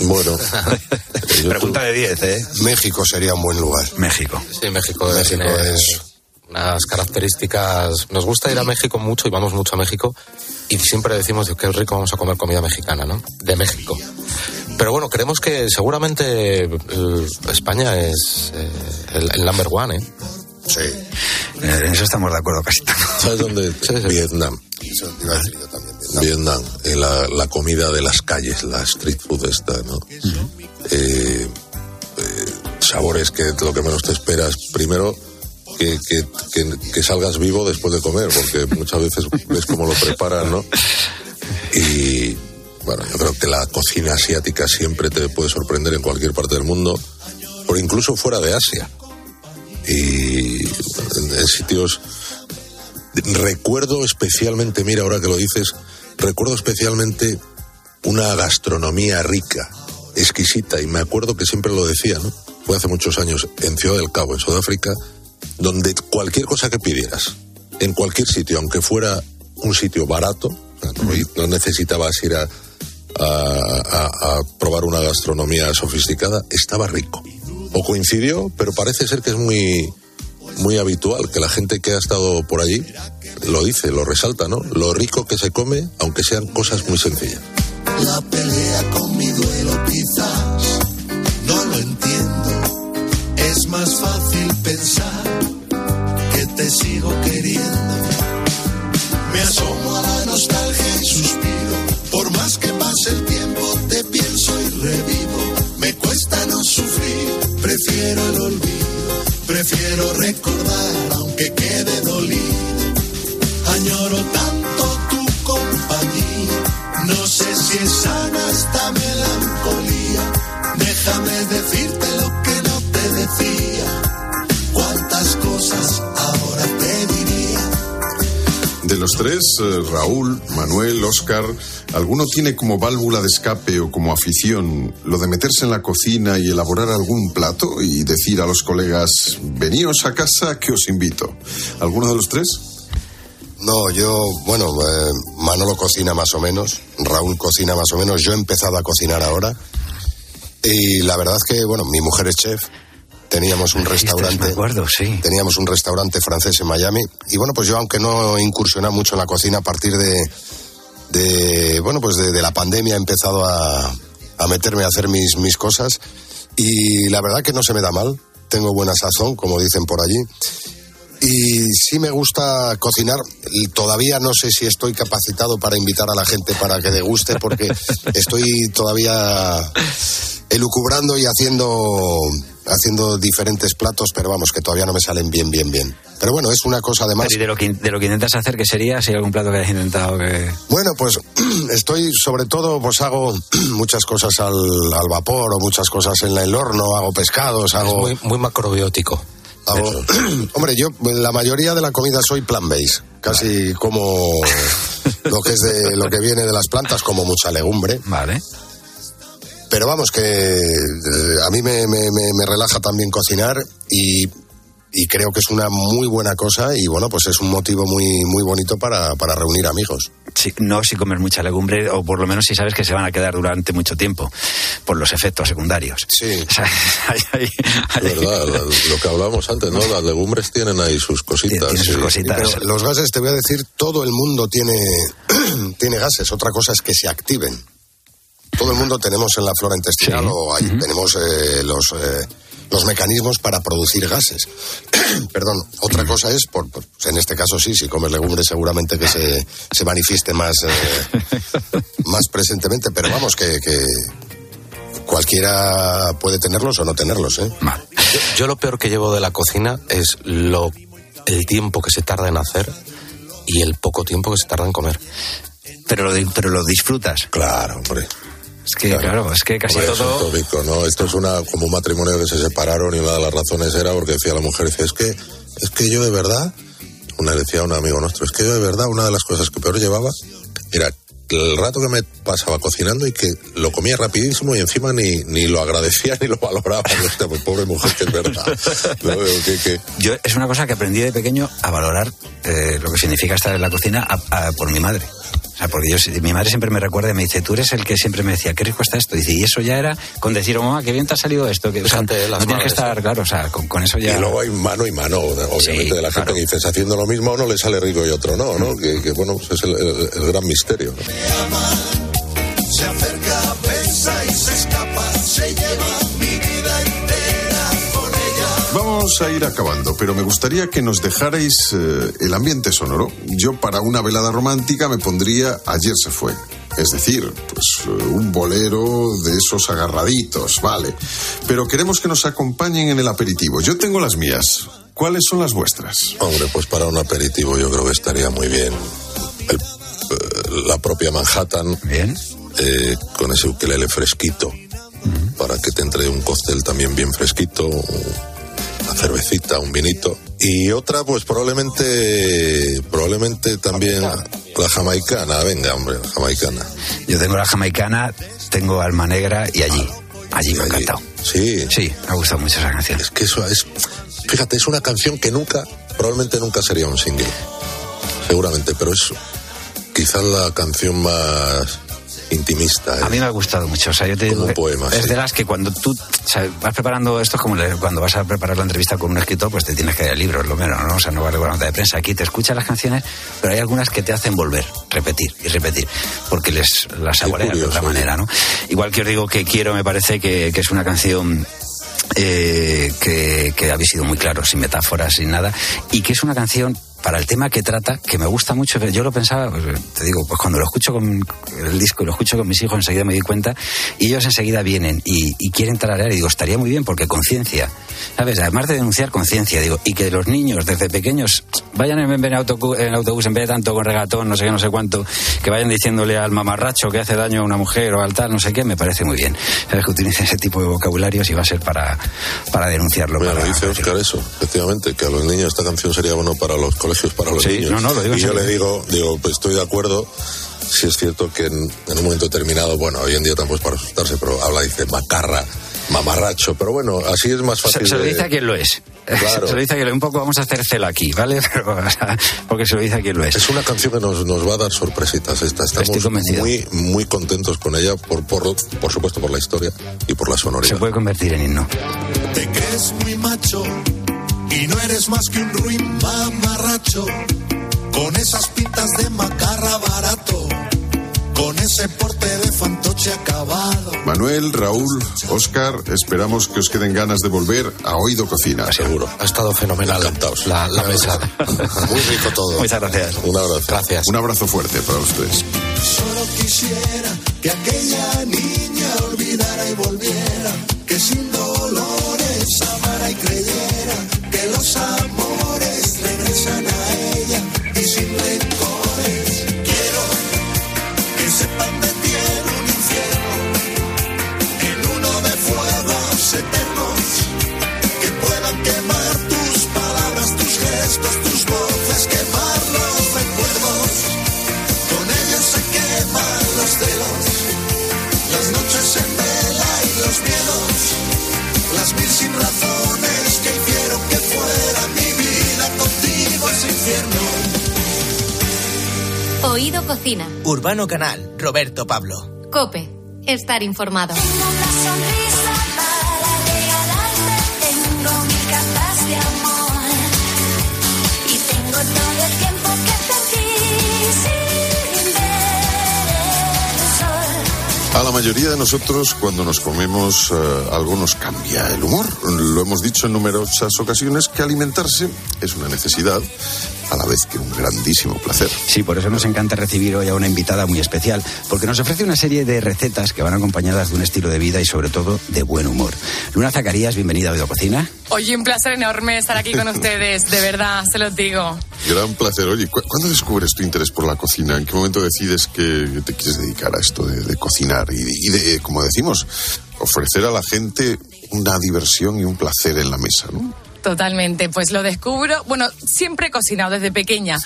Bueno, [laughs] Pregunta de 10, ¿eh? México sería un buen lugar. México. Sí, México, México es- unas características. Nos gusta ir a México mucho y vamos mucho a México y siempre decimos que es rico vamos a comer comida mexicana, ¿no? De México. Pero bueno, creemos que seguramente el- España es eh, el, el number one, ¿eh? Sí. En eso estamos de acuerdo casi todos. ¿Sabes dónde? Vietnam. Vietnam, eh, la, la comida de las calles, la street food esta, ¿no? Eh, eh, sabores que lo que menos te esperas. Primero, que, que, que- que salgas vivo después de comer, porque [laughs] muchas veces ves cómo lo preparan, ¿no? Y bueno, yo creo que la cocina asiática siempre te puede sorprender en cualquier parte del mundo, o incluso fuera de Asia. Y en, en sitios recuerdo especialmente, mira, ahora que lo dices, recuerdo especialmente una gastronomía rica, exquisita, y me acuerdo que siempre lo decía, ¿no? Fue hace muchos años en Ciudad del Cabo, en Sudáfrica, donde cualquier cosa que pidieras, en cualquier sitio, aunque fuera un sitio barato, no, no necesitabas ir a, a- a- a probar una gastronomía sofisticada, estaba rico. O coincidió, pero parece ser que es muy, muy habitual que la gente que ha estado por allí lo dice, lo resalta, ¿no? Lo rico que se come, aunque sean cosas muy sencillas. La pelea tres, eh, Raúl, Manuel, Oscar, ¿alguno tiene como válvula de escape o como afición lo de meterse en la cocina y elaborar algún plato y decir a los colegas, veníos a casa que os invito? ¿Alguno de los tres? No, yo, bueno, eh, Manolo cocina más o menos, Raúl cocina más o menos, yo he empezado a cocinar ahora y la verdad es que, bueno, mi mujer es chef, teníamos un restaurante, me acuerdo, sí. teníamos un restaurante francés en Miami y bueno, pues yo aunque no he incursionado mucho en la cocina a partir de, de bueno, pues de, de la pandemia he empezado a, a meterme a hacer mis, mis cosas y la verdad que no se me da mal, tengo buena sazón, como dicen por allí. Y sí me gusta cocinar. Y Todavía no sé si estoy capacitado para invitar a la gente para que deguste, porque [laughs] estoy todavía elucubrando y haciendo, haciendo diferentes platos, pero vamos, que todavía no me salen bien, bien, bien. Pero bueno, es una cosa además. ¿y de lo que, de lo que intentas hacer, qué sería? Si hay algún plato que hayas intentado que... Bueno, pues [clears throat] estoy sobre todo, pues hago [clears throat] muchas cosas al, al vapor o muchas cosas en la- el horno, hago pescados, hago... muy, muy macrobiótico. Hago- [clears throat] Hombre, yo la mayoría de la comida soy plant-based. casi como [laughs] lo que es de lo que viene de las plantas, como mucha legumbre. Vale. Pero vamos, que eh, a mí me, me- me- me relaja también cocinar y, y creo que es una muy buena cosa y bueno, pues es un motivo muy, muy bonito para, para reunir amigos. Sí, no si comes mucha legumbre, o por lo menos si sabes que se van a quedar durante mucho tiempo, por los efectos secundarios. Sí. [laughs] Es verdad, lo que hablábamos antes, ¿no? Las legumbres tienen ahí sus cositas. sí. Pero los gases, te voy a decir, todo el mundo tiene, [clears throat] tiene gases. Otra cosa es que se activen. Todo el mundo tenemos en la flora intestinal o ahí tenemos eh, los, eh, los mecanismos para producir gases. [clears throat] Perdón, otra cosa es, por, por- en este caso sí, si comes legumbres seguramente que se, se manifieste más, eh, [laughs] más presentemente, pero vamos, que, que cualquiera puede tenerlos o no tenerlos. ¿eh? Yo, yo lo peor que llevo de la cocina es lo, el tiempo que se tarda en hacer y el poco tiempo que se tarda en comer. Pero lo, di- pero lo disfrutas. Claro, hombre. Es que, claro, es que casi Hombre, es un todo... tópico, ¿no? Esto es una como un matrimonio que se separaron y una de las razones era porque decía la mujer, dice, es que, es que yo de verdad, una decía a un amigo nuestro, es que yo de verdad una de las cosas que peor llevaba era el rato que me pasaba cocinando y que lo comía rapidísimo y encima ni, ni lo agradecía [laughs] ni lo valoraba. Hostia, pues pobre mujer que es verdad. No, veo que- que- Yo es una cosa que aprendí de pequeño a valorar eh, lo que significa estar en la cocina a- a- por mi madre. O sea, porque yo, mi madre siempre me recuerda y me dice, tú eres el que siempre me decía, qué rico está esto. Dice, y eso ya era con decir, oh, mamá, qué bien te ha salido esto. Que, o sea, no tienes que estar, claro, o sea, con, con eso ya... Y luego hay mano y mano, obviamente, de la gente que dices, haciendo lo mismo a uno le sale rico y otro no, ¿no? Que, que, bueno, pues es el, el- el gran misterio, ¿no? Vamos a ir acabando, pero me gustaría que nos dejarais eh, el ambiente sonoro. Yo para una velada romántica me pondría Ayer se fue. Es decir, pues eh, un bolero de esos agarraditos, vale. Pero queremos que nos acompañen en el aperitivo. Yo tengo las mías. ¿Cuáles son las vuestras? Hombre, pues para un aperitivo yo creo que estaría muy bien el- eh, la propia Manhattan. Bien. con ese ukelele fresquito. Para que te entre un cóctel también bien fresquito, una cervecita, un vinito. Y otra, pues probablemente, probablemente también la jamaicana. Venga, hombre, la jamaicana. Yo tengo la jamaicana, tengo alma negra y allí. Allí me ha encantado. Sí. Sí, me ha gustado mucho esa canción. Es que eso es, fíjate, es una canción que nunca, probablemente nunca sería un single. Seguramente, pero es quizás la canción más intimista. ¿eh? A mí me ha gustado mucho. O sea, yo te digo Como poema, es sí. de las que cuando tú o sea, vas preparando esto es como cuando vas a preparar la entrevista con un escritor, pues te tienes que dar el libro, es lo menos, ¿no? O sea, no vale la nota de prensa. Aquí te escuchas las canciones, pero hay algunas que te hacen volver, repetir y repetir, porque les las saboreas de otra manera, ¿no? Igual que os digo que quiero, me parece que, que es una canción eh, que, que habéis sido muy claros, sin metáforas, sin nada, y que es una canción para el tema que trata, que me gusta mucho, yo lo pensaba, pues, te digo, pues cuando lo escucho con el disco y lo escucho con mis hijos, enseguida me di cuenta, y ellos enseguida vienen y, y quieren tararear, y digo, estaría muy bien, porque conciencia, ¿sabes? Además de denunciar conciencia, digo, y que los niños desde pequeños vayan en, en autocu- en autobús en vez de tanto con regatón, no sé qué, no sé cuánto, que vayan diciéndole al mamarracho que hace daño a una mujer o al tal, no sé qué, me parece muy bien. Sabes que utilicen ese tipo de vocabularios y va a ser para, para denunciarlo. Mira, para- dice Oscar eso, efectivamente, que a los niños esta canción sería bueno para los colegios, para los Sí, niños. no, no, lo digo y yo le digo, digo, pues estoy de acuerdo. Si es cierto que en, en un momento determinado, bueno, hoy en día tampoco es para asustarse, pero habla, dice macarra, mamarracho, pero bueno, así es más Se, fácil. se lo de- dice a quien lo es. [laughs] Claro. Se lo dice a quien lo es. Un poco vamos a hacer celo aquí, ¿vale? [laughs] Pero, o sea, porque se lo dice a quien lo es. Es una canción que nos, nos va a dar sorpresitas esta. Estamos muy, muy contentos con ella, por, por, por supuesto por la historia y por la sonoridad. Se puede convertir en himno. Te crees muy macho y no eres más que un ruin mamarracho. Con esas pintas de macarra barato, con ese porte de fantoche acabado. Manuel, Raúl, Oscar, esperamos que os queden ganas de volver a Oído Cocina. Seguro. Ha estado fenomenal la, la mesa. [laughs] Muy rico todo. Muchas gracias. Un abrazo. Gracias. Un abrazo fuerte para ustedes. Solo quisiera que aquella niña olvidara y volviera, que Oído Cocina. Urbano Canal, Roberto Pablo. Cope. Estar informado. Tengo mil capas de amor y tengo todo el tiempo que perdí sin ver el sol. A la mayoría de nosotros, cuando nos comemos eh, algo, nos cambia el humor. Lo hemos dicho en numerosas ocasiones que alimentarse es una necesidad, a la vez que un grandísimo placer. Sí, por eso nos encanta recibir hoy a una invitada muy especial, porque nos ofrece una serie de recetas que van acompañadas de un estilo de vida y sobre todo de buen humor. Luna Zacarías, bienvenida a Oído Cocina. Oye, un placer enorme estar aquí con [laughs] ustedes, de verdad, se los digo. Gran placer. Oye, ¿cu- ¿cuándo descubres tu interés por la cocina? ¿En qué momento decides que te quieres dedicar a esto de, de cocinar y de, y de, como decimos, ofrecer a la gente una diversión y un placer en la mesa, ¿no? Totalmente, pues lo descubro. Bueno, siempre he cocinado desde pequeña,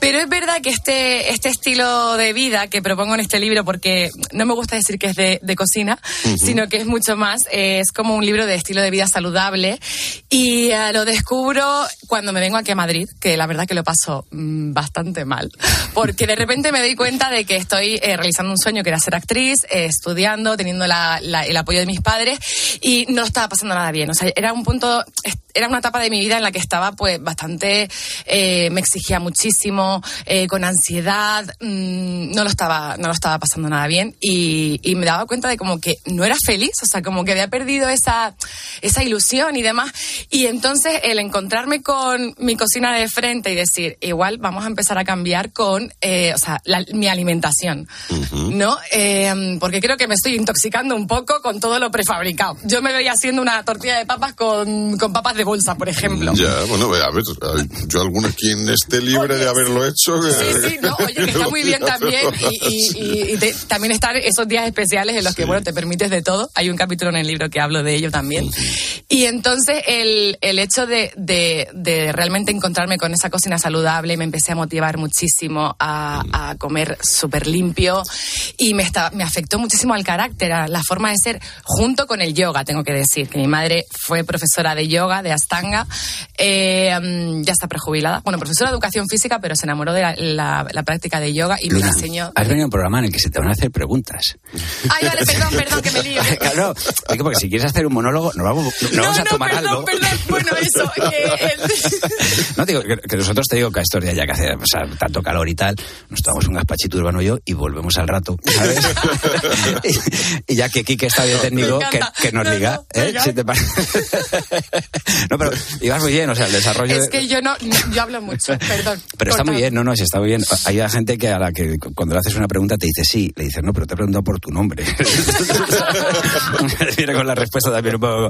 pero es verdad que este, este estilo de vida que propongo en este libro, porque no me gusta decir que es de, de cocina, sino que es mucho más, eh, es como un libro de estilo de vida saludable y eh, lo descubro cuando me vengo aquí a Madrid, que la verdad que lo paso mm, bastante mal, porque de repente me doy cuenta de que estoy eh, realizando un sueño que era ser actriz, eh, estudiando, teniendo la- la- el apoyo de mis padres y no estaba pasando nada bien. O sea, era un punto, era una etapa de mi vida en la que estaba pues bastante, eh, me exigía muchísimo, eh, con ansiedad, mm, no lo estaba, no lo estaba pasando nada bien y, y me daba cuenta de como que no era feliz, o sea, como que había perdido esa, esa ilusión y demás. Y entonces el encontrarme con mi cocina de frente y decir, igual vamos a empezar a cambiar con, eh, o sea, la- mi alimentación. ¿no? Eh, porque creo que me estoy intoxicando un poco con todo lo prefabricado. Yo me veía haciendo una tortilla de papas con, con papas de bolsa, por ejemplo. Ya, bueno, a ver, yo alguno aquí en este libre de haberlo hecho. que- Sí, sí, no, oye, que está muy bien [laughs] también. Y, y- y- y te- también están esos días especiales en los que, bueno, te permites de todo. Hay un capítulo en el libro que hablo de ello también. Y entonces el, el hecho de, de- de realmente encontrarme con esa cocina saludable me empecé a motivar muchísimo a, a comer súper limpio y me, está, me afectó muchísimo al carácter, a la forma de ser, junto con el yoga, tengo que decir, que mi madre fue profesora de yoga, de Astanga, eh, ya está prejubilada, bueno, profesora de educación física, pero se enamoró de la, la- la práctica de yoga y me Luna, enseñó... has venido a un programa en el que se te van a hacer preguntas. Ay, vale, perdón, perdón, que me lío. [laughs] claro, porque si quieres hacer un monólogo, nos vamos, nos vamos a tomar algo. Bueno, eso, que [laughs] el- No, digo, que, que nosotros te digo que a estos días ya que hace o sea, tanto calor y tal, nos tomamos un gazpachito urbano y yo y volvemos al rato, ¿sabes? [laughs] y, y ya que Quique está de técnico, Me que, nos No, diga, no, ¿eh? Si te parece. No, pero ibas muy bien, o sea, el desarrollo... es de- que yo no, yo hablo mucho, [laughs] perdón. Pero está muy bien, no, no, sí, está muy bien. Hay gente que a la que cu- cuando le haces una pregunta te dice sí, le dices no, pero te he preguntado por tu nombre. [laughs] Viene con la respuesta también un poco.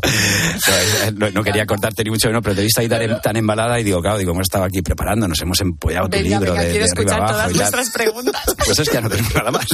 No, no quería cortarte ni mucho menos, pero te he visto ahí tan, em- tan embalada y digo, claro, digo, hemos estado aquí preparando, nos hemos empollado tu libro venga, de, quiero de arriba abajo. todas nuestras preguntas. [laughs] Pues es que ya no tenemos nada más.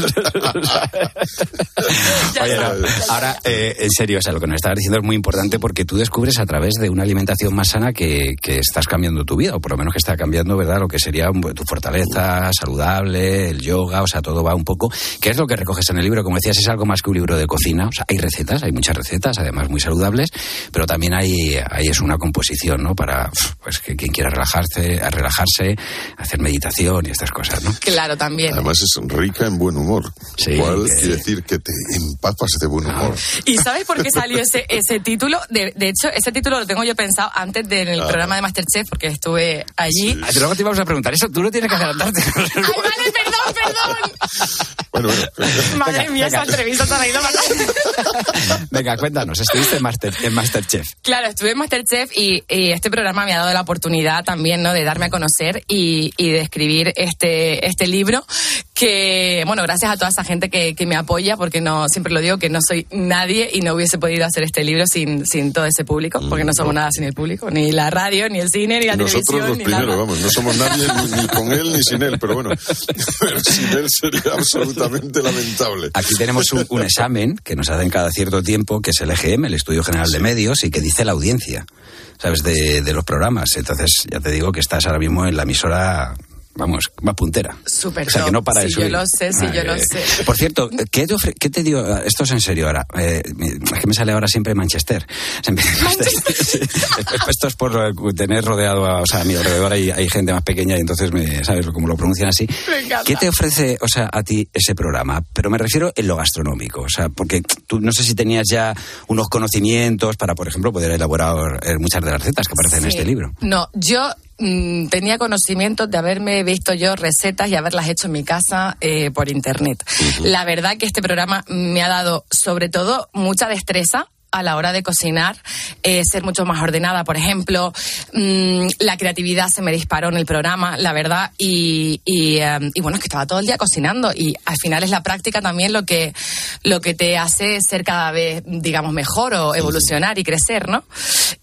Oye, no, ahora, eh, en serio, o sea, lo que nos estabas diciendo es muy importante porque tú descubres a través de una alimentación más sana que, que estás cambiando tu vida, o por lo menos que está cambiando, ¿verdad? Lo que sería tu fortaleza saludable, el yoga, o sea, todo va un poco. ¿Qué es lo que recoges en el libro? Como decías, es algo más que un libro de cocina. O sea, hay recetas, hay muchas recetas, además muy saludables, pero también hay, hay es una composición, ¿no? Para pues que quien quiera relajarse, a relajarse, hacer meditación y estas cosas, ¿no? Claro, también. Además es rica en buen humor, Sí, cual que- quiere decir que te empapas de buen humor. ¿Y sabes por qué salió ese, ese título? De, de hecho, ese título lo tengo yo pensado antes del Ah. programa de Masterchef, porque estuve allí. Ah, Luego te íbamos a preguntar eso, tú no tienes que adelantarte. [laughs] Ay, vale, perdón, perdón. Bueno, Madre Venga, mía, venga. esa entrevista te ha ido fatal. Venga, cuéntanos, estuviste en, Master, en Masterchef. Claro, estuve en Masterchef y, y este programa me ha dado la oportunidad también ¿no? de darme a conocer y, y de escribir este, este libro que, bueno, gracias a toda esa gente que, que me apoya, porque no siempre lo digo que no soy nadie y no hubiese podido hacer este libro sin, sin todo ese público, porque no somos nada sin el público, ni la radio, ni el cine, ni la Nosotros televisión, los ni primeros, nada. vamos, no somos nadie ni, ni con él ni sin él, pero bueno, [laughs] sin él sería absolutamente lamentable. Aquí tenemos un, un examen que nos hacen cada cierto tiempo, que es el EGM, el Estudio General de Medios, y que dice la audiencia, ¿sabes? De, de los programas. Entonces, ya te digo que estás ahora mismo en la emisora vamos, más puntera. Súper O sea, que no para Sí, subir. yo lo sé, sí, yo lo Eh, sé. Por cierto, ¿qué te, ofre- qué te dio? Esto es en serio ahora. eh, es que me sale ahora siempre Manchester. [laughs] Siempre- Esto es por tener rodeado a, o sea, a mi alrededor hay, hay gente más pequeña y entonces, me, ¿sabes? Como lo pronuncian así. Me. ¿Qué te ofrece, o sea, a ti ese programa? Pero me refiero en lo gastronómico, o sea, porque tú no sé si tenías ya unos conocimientos para, por ejemplo, poder elaborar eh, muchas de las recetas que aparecen en este libro. No, yo mm, tenía conocimiento de haberme visto yo recetas y haberlas hecho en mi casa eh, por internet. La verdad que este programa me ha dado sobre todo mucha destreza a la hora de cocinar, eh, ser mucho más ordenada, por ejemplo. Mm, la creatividad se me disparó en el programa, la verdad, y, y, eh, y bueno, es que estaba todo el día cocinando y al final es la práctica también lo que, lo que te hace ser cada vez, digamos, mejor o evolucionar y crecer, ¿no?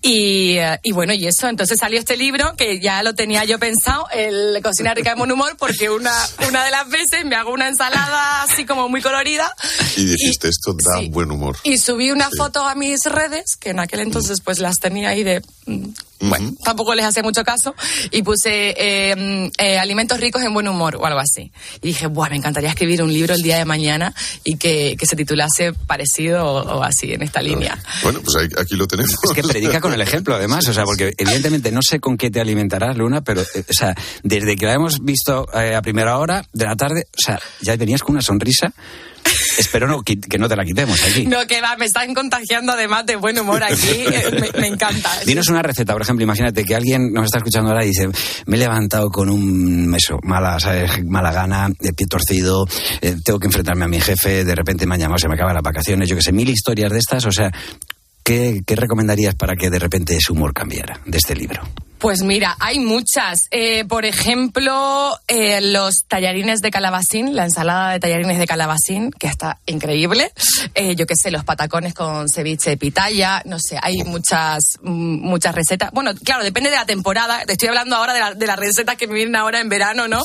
Y, eh, y bueno, y eso, entonces salió este libro que ya lo tenía yo pensado, el Cocina rica de buen humor, porque una, una de las veces me hago una ensalada así como muy colorida Y dijiste, esto da buen humor. y subí una foto a mis redes, que en aquel entonces pues las tenía ahí de... mm, Bueno, tampoco les hacía mucho caso, y puse eh, eh, alimentos ricos en buen humor o algo así. Y dije, Buah, me encantaría escribir un libro el día de mañana y que, que se titulase parecido o, o así, en esta línea. Bueno, pues ahí- aquí lo tenemos. Es que predica con el ejemplo, además, o sea, porque evidentemente no sé con qué te alimentarás, Luna, pero, eh, o sea, desde que la hemos visto eh, a primera hora de la tarde, o sea, ya venías con una sonrisa. Espero no, que no te la quitemos aquí. No, que va, me están contagiando además de buen humor aquí, [laughs] eh, me, me encanta. Dinos una receta, por ejemplo, imagínate que alguien nos está escuchando ahora y dice, me he levantado con un eso, mala, ¿sabes? mala gana, de pie torcido, eh, tengo que enfrentarme a mi jefe, de repente me han llamado, se me acaban las vacaciones, yo que sé, mil historias de estas, o sea, ¿qué, qué recomendarías para que de repente ese humor cambiara de este libro? Pues mira, hay muchas. Eh, por ejemplo, eh, los tallarines de calabacín, la ensalada de tallarines de calabacín, que está increíble. Eh, yo qué sé, los patacones con ceviche de pitaya. No sé, hay muchas, mm, muchas recetas. Bueno, claro, depende de la temporada. Te estoy hablando ahora de, la- de las recetas que me vienen ahora en verano, ¿no?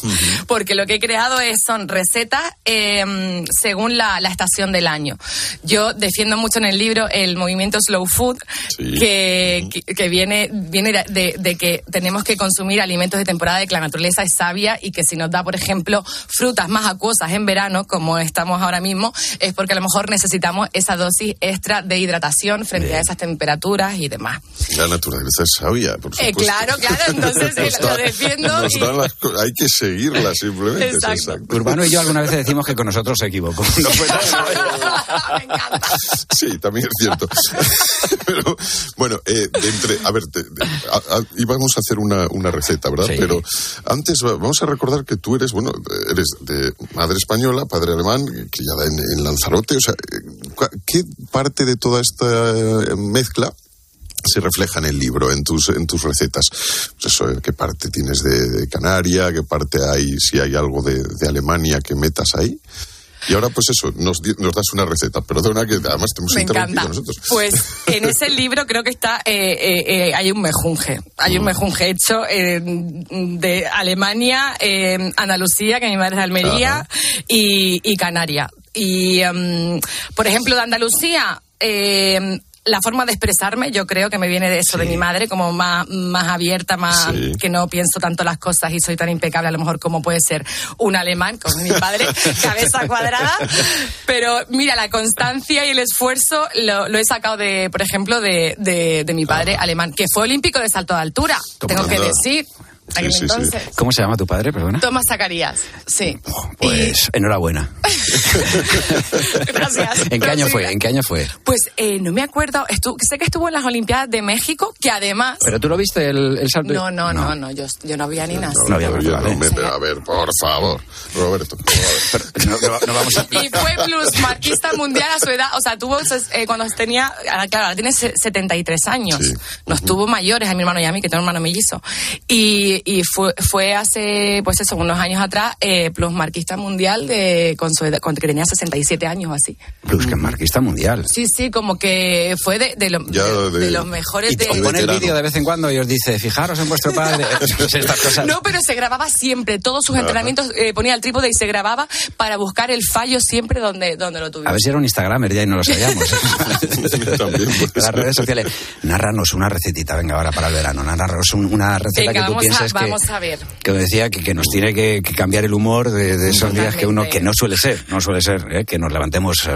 Porque lo que he creado es, son recetas eh, según la, la estación del año. Yo defiendo mucho en el libro el movimiento slow food, que, que, que viene, viene de- de, de que tenemos que consumir alimentos de temporada, de que la naturaleza es sabia y que si nos da, por ejemplo, frutas más acuosas en verano, como estamos ahora mismo, es porque a lo mejor necesitamos esa dosis extra de hidratación frente a esas temperaturas y demás. La naturaleza es sabia, por Eh, supuesto. claro, claro, entonces eh, lo defiendo. nos y- dan las co- hay que seguirla simplemente. Exacto. exacto. Urbano y yo alguna vez decimos que con nosotros se equivocó. [laughs] No fue [laughs] Sí, también es cierto. [laughs] Pero bueno, eh, de entre, a ver, te- de- a- a- íbamos a hacer una, una receta, ¿verdad? Pero antes va- vamos a recordar que tú eres, bueno, eres de madre española, padre alemán, criada en, en Lanzarote. O sea, eh, ¿qué parte de toda esta eh, mezcla se refleja en el libro, en tus, en tus recetas. Pues eso, ¿qué parte tienes de, de Canaria? ¿Qué parte hay, si hay algo de, de Alemania que metas ahí? Y ahora, pues eso, nos, nos das una receta. Perdona que además te hemos Me interrumpido encanta. nosotros. Pues [laughs] en ese libro creo que está, eh, eh, eh, hay un mejunje, hay un Mm. mejunje hecho eh, de Alemania, eh, Andalucía, que mi madre es de Almería, y, y Canaria. Y, em, por ejemplo, de Andalucía, em, la forma de expresarme, yo creo que me viene de eso, de mi madre, como más, más abierta, más Sí. que no pienso tanto las cosas y soy tan impecable, a lo mejor como puede ser un alemán, como mi padre, [laughs] cabeza cuadrada. Pero mira, la constancia y el esfuerzo lo, lo he sacado de, por ejemplo, de, de, de mi padre alemán, que fue olímpico de salto de altura, tengo que anda? Decir. aquel entonces. ¿Cómo se llama tu padre, perdona? Tomás Zacarías, sí. Pues enhorabuena. [laughs] Gracias. ¿En qué año fue? ¿En qué año fue? Pues eh, no me acuerdo, estu- sé que estuvo en las Olimpiadas de México, que además... ¿Pero tú lo viste el, el salto? No, no, no, no, yo, yo no había ni nacido. No había Oye, vale. no, me- a ver, por favor, Roberto. No, no- no vamos a... Y fue plusmarquista mundial a su edad. O sea, tuvo eh, cuando tenía. ahora, Claro, ahora tiene se- 73 años. Nos tuvo mayores a mi hermano y a mí, que tengo un hermano mellizo. Y, y fue, fue hace, pues eso, unos años atrás, eh, plusmarquista mundial de, con, su edad, con cuando que tenía 67 años o así. Plus, que es marquista mundial. Sí, sí, como que fue de, de, lo- Ya de- de- de los mejores Y de... os pone el vídeo de vez en cuando y os dice, fijaros en vuestro padre. [laughs] [laughs] Estas cosas. No, pero se grababa siempre, todos sus Ajá. entrenamientos eh, ponía el trípode y se grababa para buscar el fallo siempre donde, donde lo tuviera. A ver si era un Instagramer ya y no lo sabíamos. [laughs] Las redes sociales. Narranos una recetita, venga, ahora para el verano. Narranos un- una receta Venga, que tú vamos, que, vamos a ver. que decía que, que nos tiene que, que cambiar el humor de, de esos días que uno que no suele ser, no suele ser, ¿eh? que nos levantemos.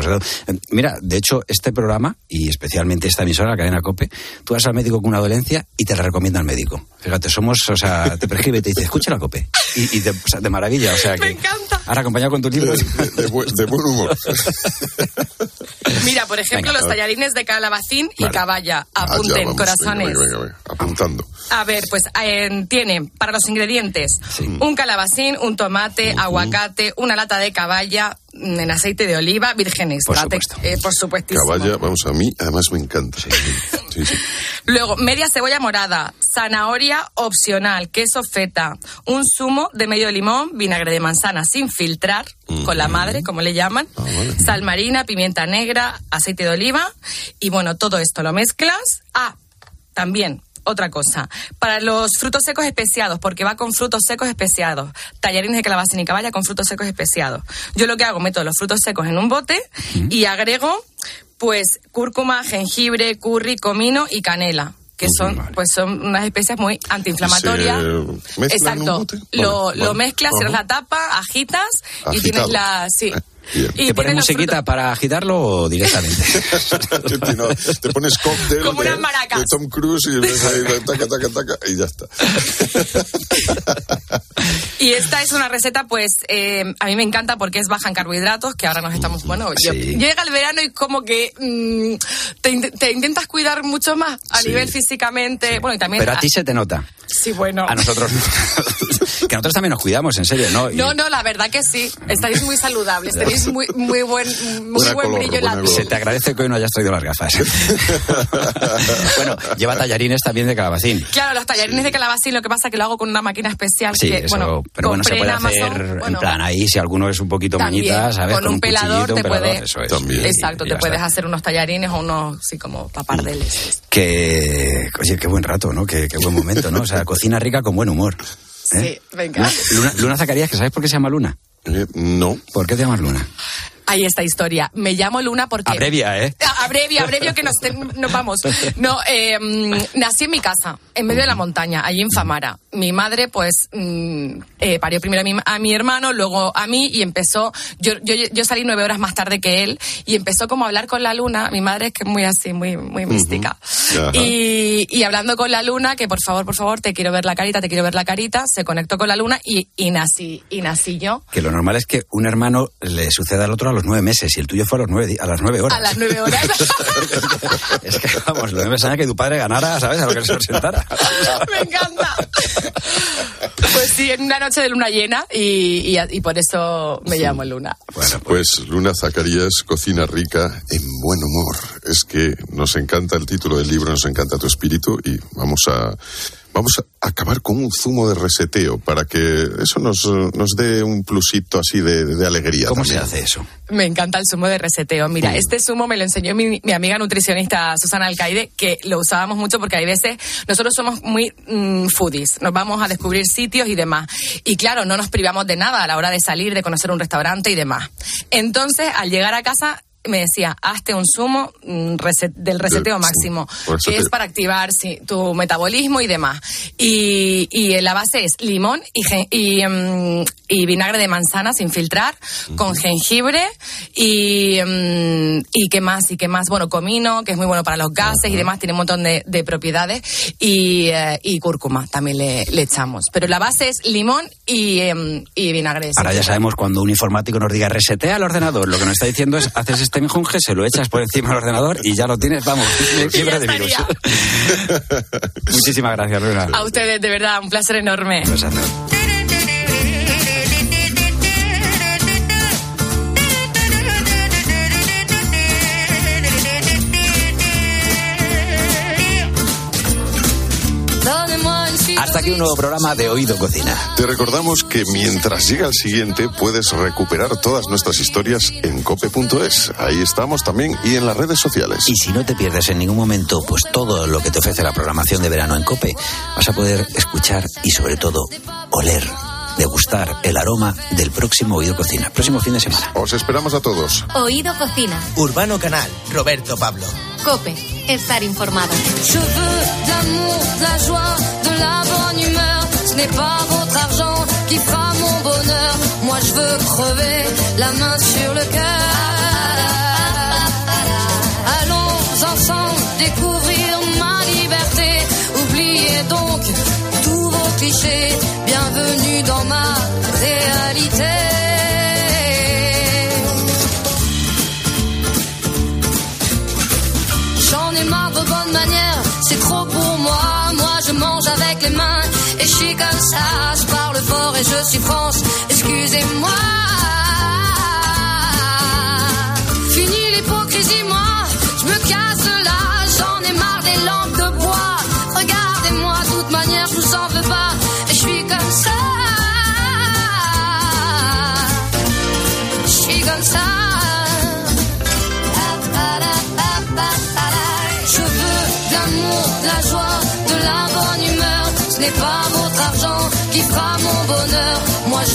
Mira, de hecho, este programa y especialmente esta emisora, la cadena Cope, tú vas al médico con una dolencia y te la recomienda el médico. Fíjate, somos, o sea, te prescribe y te dice, escucha la Cope. Y, y de, o sea, de maravilla, o sea que. Ahora acompañado con tu libro. De, buen, de buen humor. [laughs] Mira, por ejemplo, Venga, los tallarines de calabacín y caballa. Ah, Apunten, vamos, corazones. Venga, venga, venga, apuntando. A ver, pues eh, tiene para los ingredientes un calabacín, un tomate, aguacate, una lata de caballa en aceite de oliva virgen extra. Eh, por supuestísimo. Caballa, vamos, a mí además me encanta. [laughs] Sí, sí. Luego, media cebolla morada, zanahoria opcional, queso feta, un zumo de medio limón, vinagre de manzana sin filtrar, con la madre, como le llaman, sal marina, pimienta negra, aceite de oliva, y bueno, todo esto lo mezclas. Ah, también. Otra cosa, para los frutos secos especiados, porque va con frutos secos especiados, tallarines de calabacín y caballa con frutos secos especiados. Yo lo que hago, meto los frutos secos en un bote y agrego, pues, cúrcuma, jengibre, curry, comino y canela que son pues son unas especias muy antiinflamatorias. ¿Se mezclan en un Exacto. Lo, Vale, lo mezclas, cierras la tapa, agitas y tienes la sí. Y ¿Te pones musiquita para agitarlo o directamente? [laughs] No, te pones cóctel Como de, de Tom Cruise y ves ahí, taca, taca, taca, y ya está. [laughs] Y esta es una receta, pues, eh, a mí me encanta porque es baja en carbohidratos, que ahora nos estamos, bueno, yo- llega el verano y como que mm, te, int- te intentas cuidar mucho más a Sí. nivel físicamente, bueno, y también... Pero a ti se te nota. Sí, bueno. A nosotros no. [laughs] que nosotros también nos cuidamos, en serio, ¿no? Y- No, no, la verdad que sí. Estáis muy saludables, [laughs] tenéis muy, muy buen, muy buen color, brillo en la piel. Se te agradece que hoy no hayas traído las gafas. [laughs] bueno, lleva tallarines también de calabacín. Claro, los tallarines de calabacín, lo que pasa es que lo hago con una máquina especial Sí, que, eso, bueno, pero bueno, se puede en Amazon, hacer en bueno, plan ahí, si alguno es un poquito También, mañita, ¿sabes? con un pelador te un pelador, puede- eso es. Exacto, Y te puedes está. hacer unos tallarines o unos, sí, como papardeles. Que, oye, qué buen rato, ¿no? Qué, qué buen momento, ¿no? O sea, cocina rica con buen humor. ¿Eh? Sí, venga. Luna, Luna Zacarías, que ¿sabes por qué se llama Luna? no. ¿Por qué te llamas Luna? Ahí esta historia. Me llamo Luna porque... Abrevia, ¿eh? [laughs] Abrevio, abrevio que nos, ten- nos vamos. No, eh, nací en mi casa, en medio de la montaña, allí en Famara. Mi madre, pues, mm, eh, parió primero a mi, a mi hermano, luego a mí y empezó. Yo, yo, yo salí nueve horas más tarde que él y empezó como a hablar con la luna. Mi madre es que es muy así, muy, muy mística. Ajá. Y, y hablando con la luna, que por favor, por favor, te quiero ver la carita, te quiero ver la carita, se conectó con la luna y, y nací, y nací yo. Que lo normal es que un hermano le suceda al otro a los nueve meses y el tuyo fue a, los nueve, a las nueve horas. A las nueve horas. [laughs] Es que, vamos, lo que me extraña que tu padre ganara, ¿sabes? A lo que se presentara. Me encanta. Pues sí, en una noche de luna llena y, y- y por eso me llamo Luna. Pues Luna Zacarías, cocina rica en buen humor. Es que nos encanta el título del libro, nos encanta tu espíritu y vamos a vamos a acabar con un zumo de reseteo para que eso nos, nos dé un plusito así de, de alegría. ¿Cómo también. se hace eso? Me encanta el zumo de reseteo. Mira, este zumo me lo enseñó mi, mi amiga nutricionista Susana Alcaide, que lo usábamos mucho porque hay veces nosotros somos muy mm, foodies, nos vamos a descubrir sitios y demás. Y claro, no nos privamos de nada a la hora de salir, de conocer un restaurante y demás. Entonces, al llegar a casa me decía, hazte un zumo mm, reset- del reseteo Del máximo, que es para activar sí, tu metabolismo y demás. Y, y la base es limón y, mm, y vinagre de manzana sin filtrar, con jengibre y, mm, y qué más, y qué más. Bueno, comino, que es muy bueno para los gases y demás, tiene un montón de, de propiedades. Y, eh, y cúrcuma también le, le echamos. Pero la base es limón y, em, y vinagre. Ahora ya filtrar. sabemos cuando un informático nos diga resetea el ordenador, lo que nos está diciendo es haces este menjunje, se lo echas por encima del ordenador y ya lo tienes, vamos, [laughs] libre de virus. [laughs] Muchísimas gracias, Luna. A ustedes, de verdad, un placer enorme. Hasta aquí un nuevo programa de Oído Cocina. Te recordamos que mientras llega el siguiente puedes recuperar todas nuestras historias en cope.es. Ahí estamos también y en las redes sociales. Y si no te pierdes en ningún momento pues todo lo que te ofrece la programación de verano en Cope, vas a poder escuchar y sobre todo oler, degustar el aroma del próximo Oído Cocina, próximo fin de semana. Os esperamos a todos. Oído Cocina. Urbano Canal, Roberto Pablo. Cope. Estar informado. Je veux de l'amour, de la joie, de la bonne humeur. Ce n'est pas votre argent qui fera mon bonheur. Moi je veux crever la main sur le cœur. Bienvenue dans ma réalité. J'en ai marre de bonnes manières, c'est trop pour moi. Moi je mange avec les mains et je suis comme ça. Je parle fort et je suis France,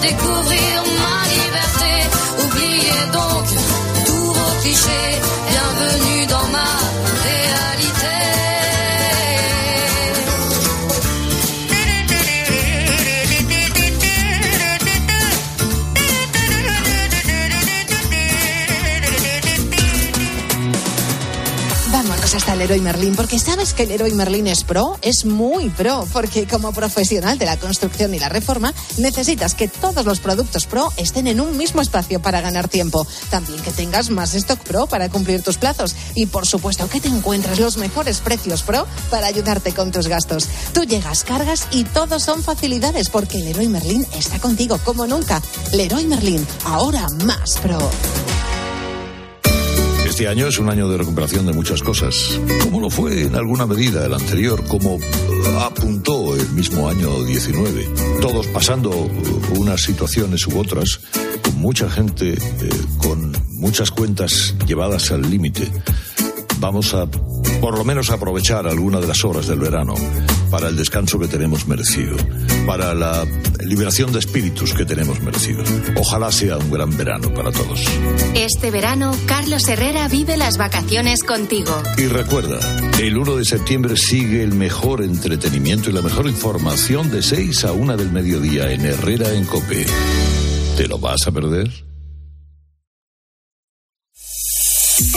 découvre Leroy Merlin, porque sabes que Leroy Merlin es pro, es muy pro, porque como profesional de la construcción y la reforma, necesitas que todos los productos pro estén en un mismo espacio para ganar tiempo. También que tengas más stock pro para cumplir tus plazos. Y por supuesto que te encuentres los mejores precios pro para ayudarte con tus gastos. Tú llegas, cargas y todos son facilidades, porque Leroy Merlin está contigo como nunca. Leroy Merlin, ahora más pro. Este año es un año de recuperación de muchas cosas, como lo fue en alguna medida el anterior, como apuntó el mismo año 19. Todos pasando unas situaciones u otras, con mucha gente, eh, con muchas cuentas llevadas al límite. Vamos a, por lo menos, aprovechar alguna de las horas del verano para el descanso que tenemos merecido, para la liberación de espíritus que tenemos merecido. Ojalá sea un gran verano para todos. Este verano, Carlos Herrera vive las vacaciones contigo. Y recuerda, el 1 de septiembre sigue el mejor entretenimiento y la mejor información de 6 a 1 del mediodía en Herrera en Cope. ¿Te lo vas a perder?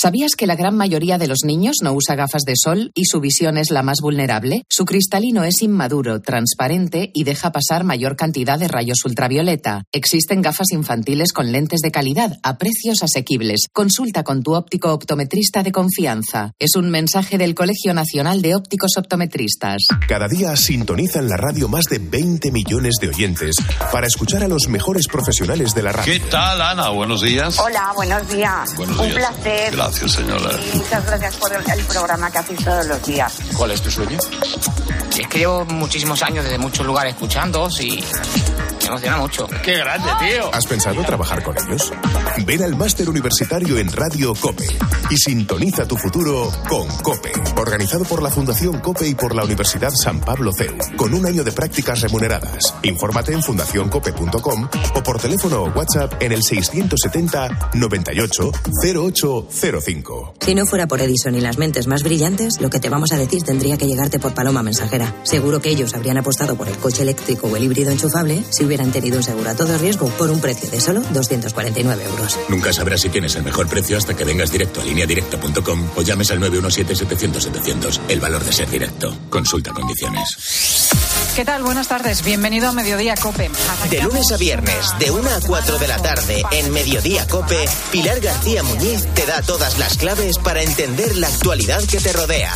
¿Sabías que la gran mayoría de los niños no usa gafas de sol y su visión es la más vulnerable? Su cristalino es inmaduro, transparente y deja pasar mayor cantidad de rayos ultravioleta. Existen gafas infantiles con lentes de calidad a precios asequibles. Consulta con tu óptico optometrista de confianza. Es un mensaje del Colegio Nacional de Ópticos Optometristas. Cada día sintonizan la radio más de 20 millones de oyentes para escuchar a los mejores profesionales de la radio. ¿Qué tal, Ana? Buenos días. Hola, buenos días. Buenos Un días. placer. Gracias, señora. Muchas gracias por el, el programa que hacéis todos los días. ¿Cuál es tu sueño? Es que llevo muchísimos años desde muchos lugares escuchándoos y me emociona mucho. ¡Qué grande, tío! ¿Has pensado trabajar con ellos? Ven al máster universitario en Radio Cope y sintoniza tu futuro con Cope. Organizado por la Fundación Cope y por la Universidad San Pablo CEU, con un año de prácticas remuneradas. Infórmate en fundacioncope.com o por teléfono o WhatsApp en el 670 98 0805. Si no fuera por Edison y las mentes más brillantes, lo que te vamos a decir tendría que llegarte por paloma mensajera. Seguro que ellos habrían apostado por el coche eléctrico o el híbrido enchufable si hubieran tenido un seguro a todo riesgo por un precio de solo 249 euros. Nunca sabrás si tienes el mejor precio hasta que vengas directo a lineadirecta.com o llames al 917-700-700. El valor de ser directo. Consulta condiciones. ¿Qué tal? Buenas tardes. Bienvenido a Mediodía Cope. De lunes a viernes, de 1 a 4 de la tarde, en Mediodía Cope, Pilar García Muñiz te da todas las claves para entender la actualidad que te rodea.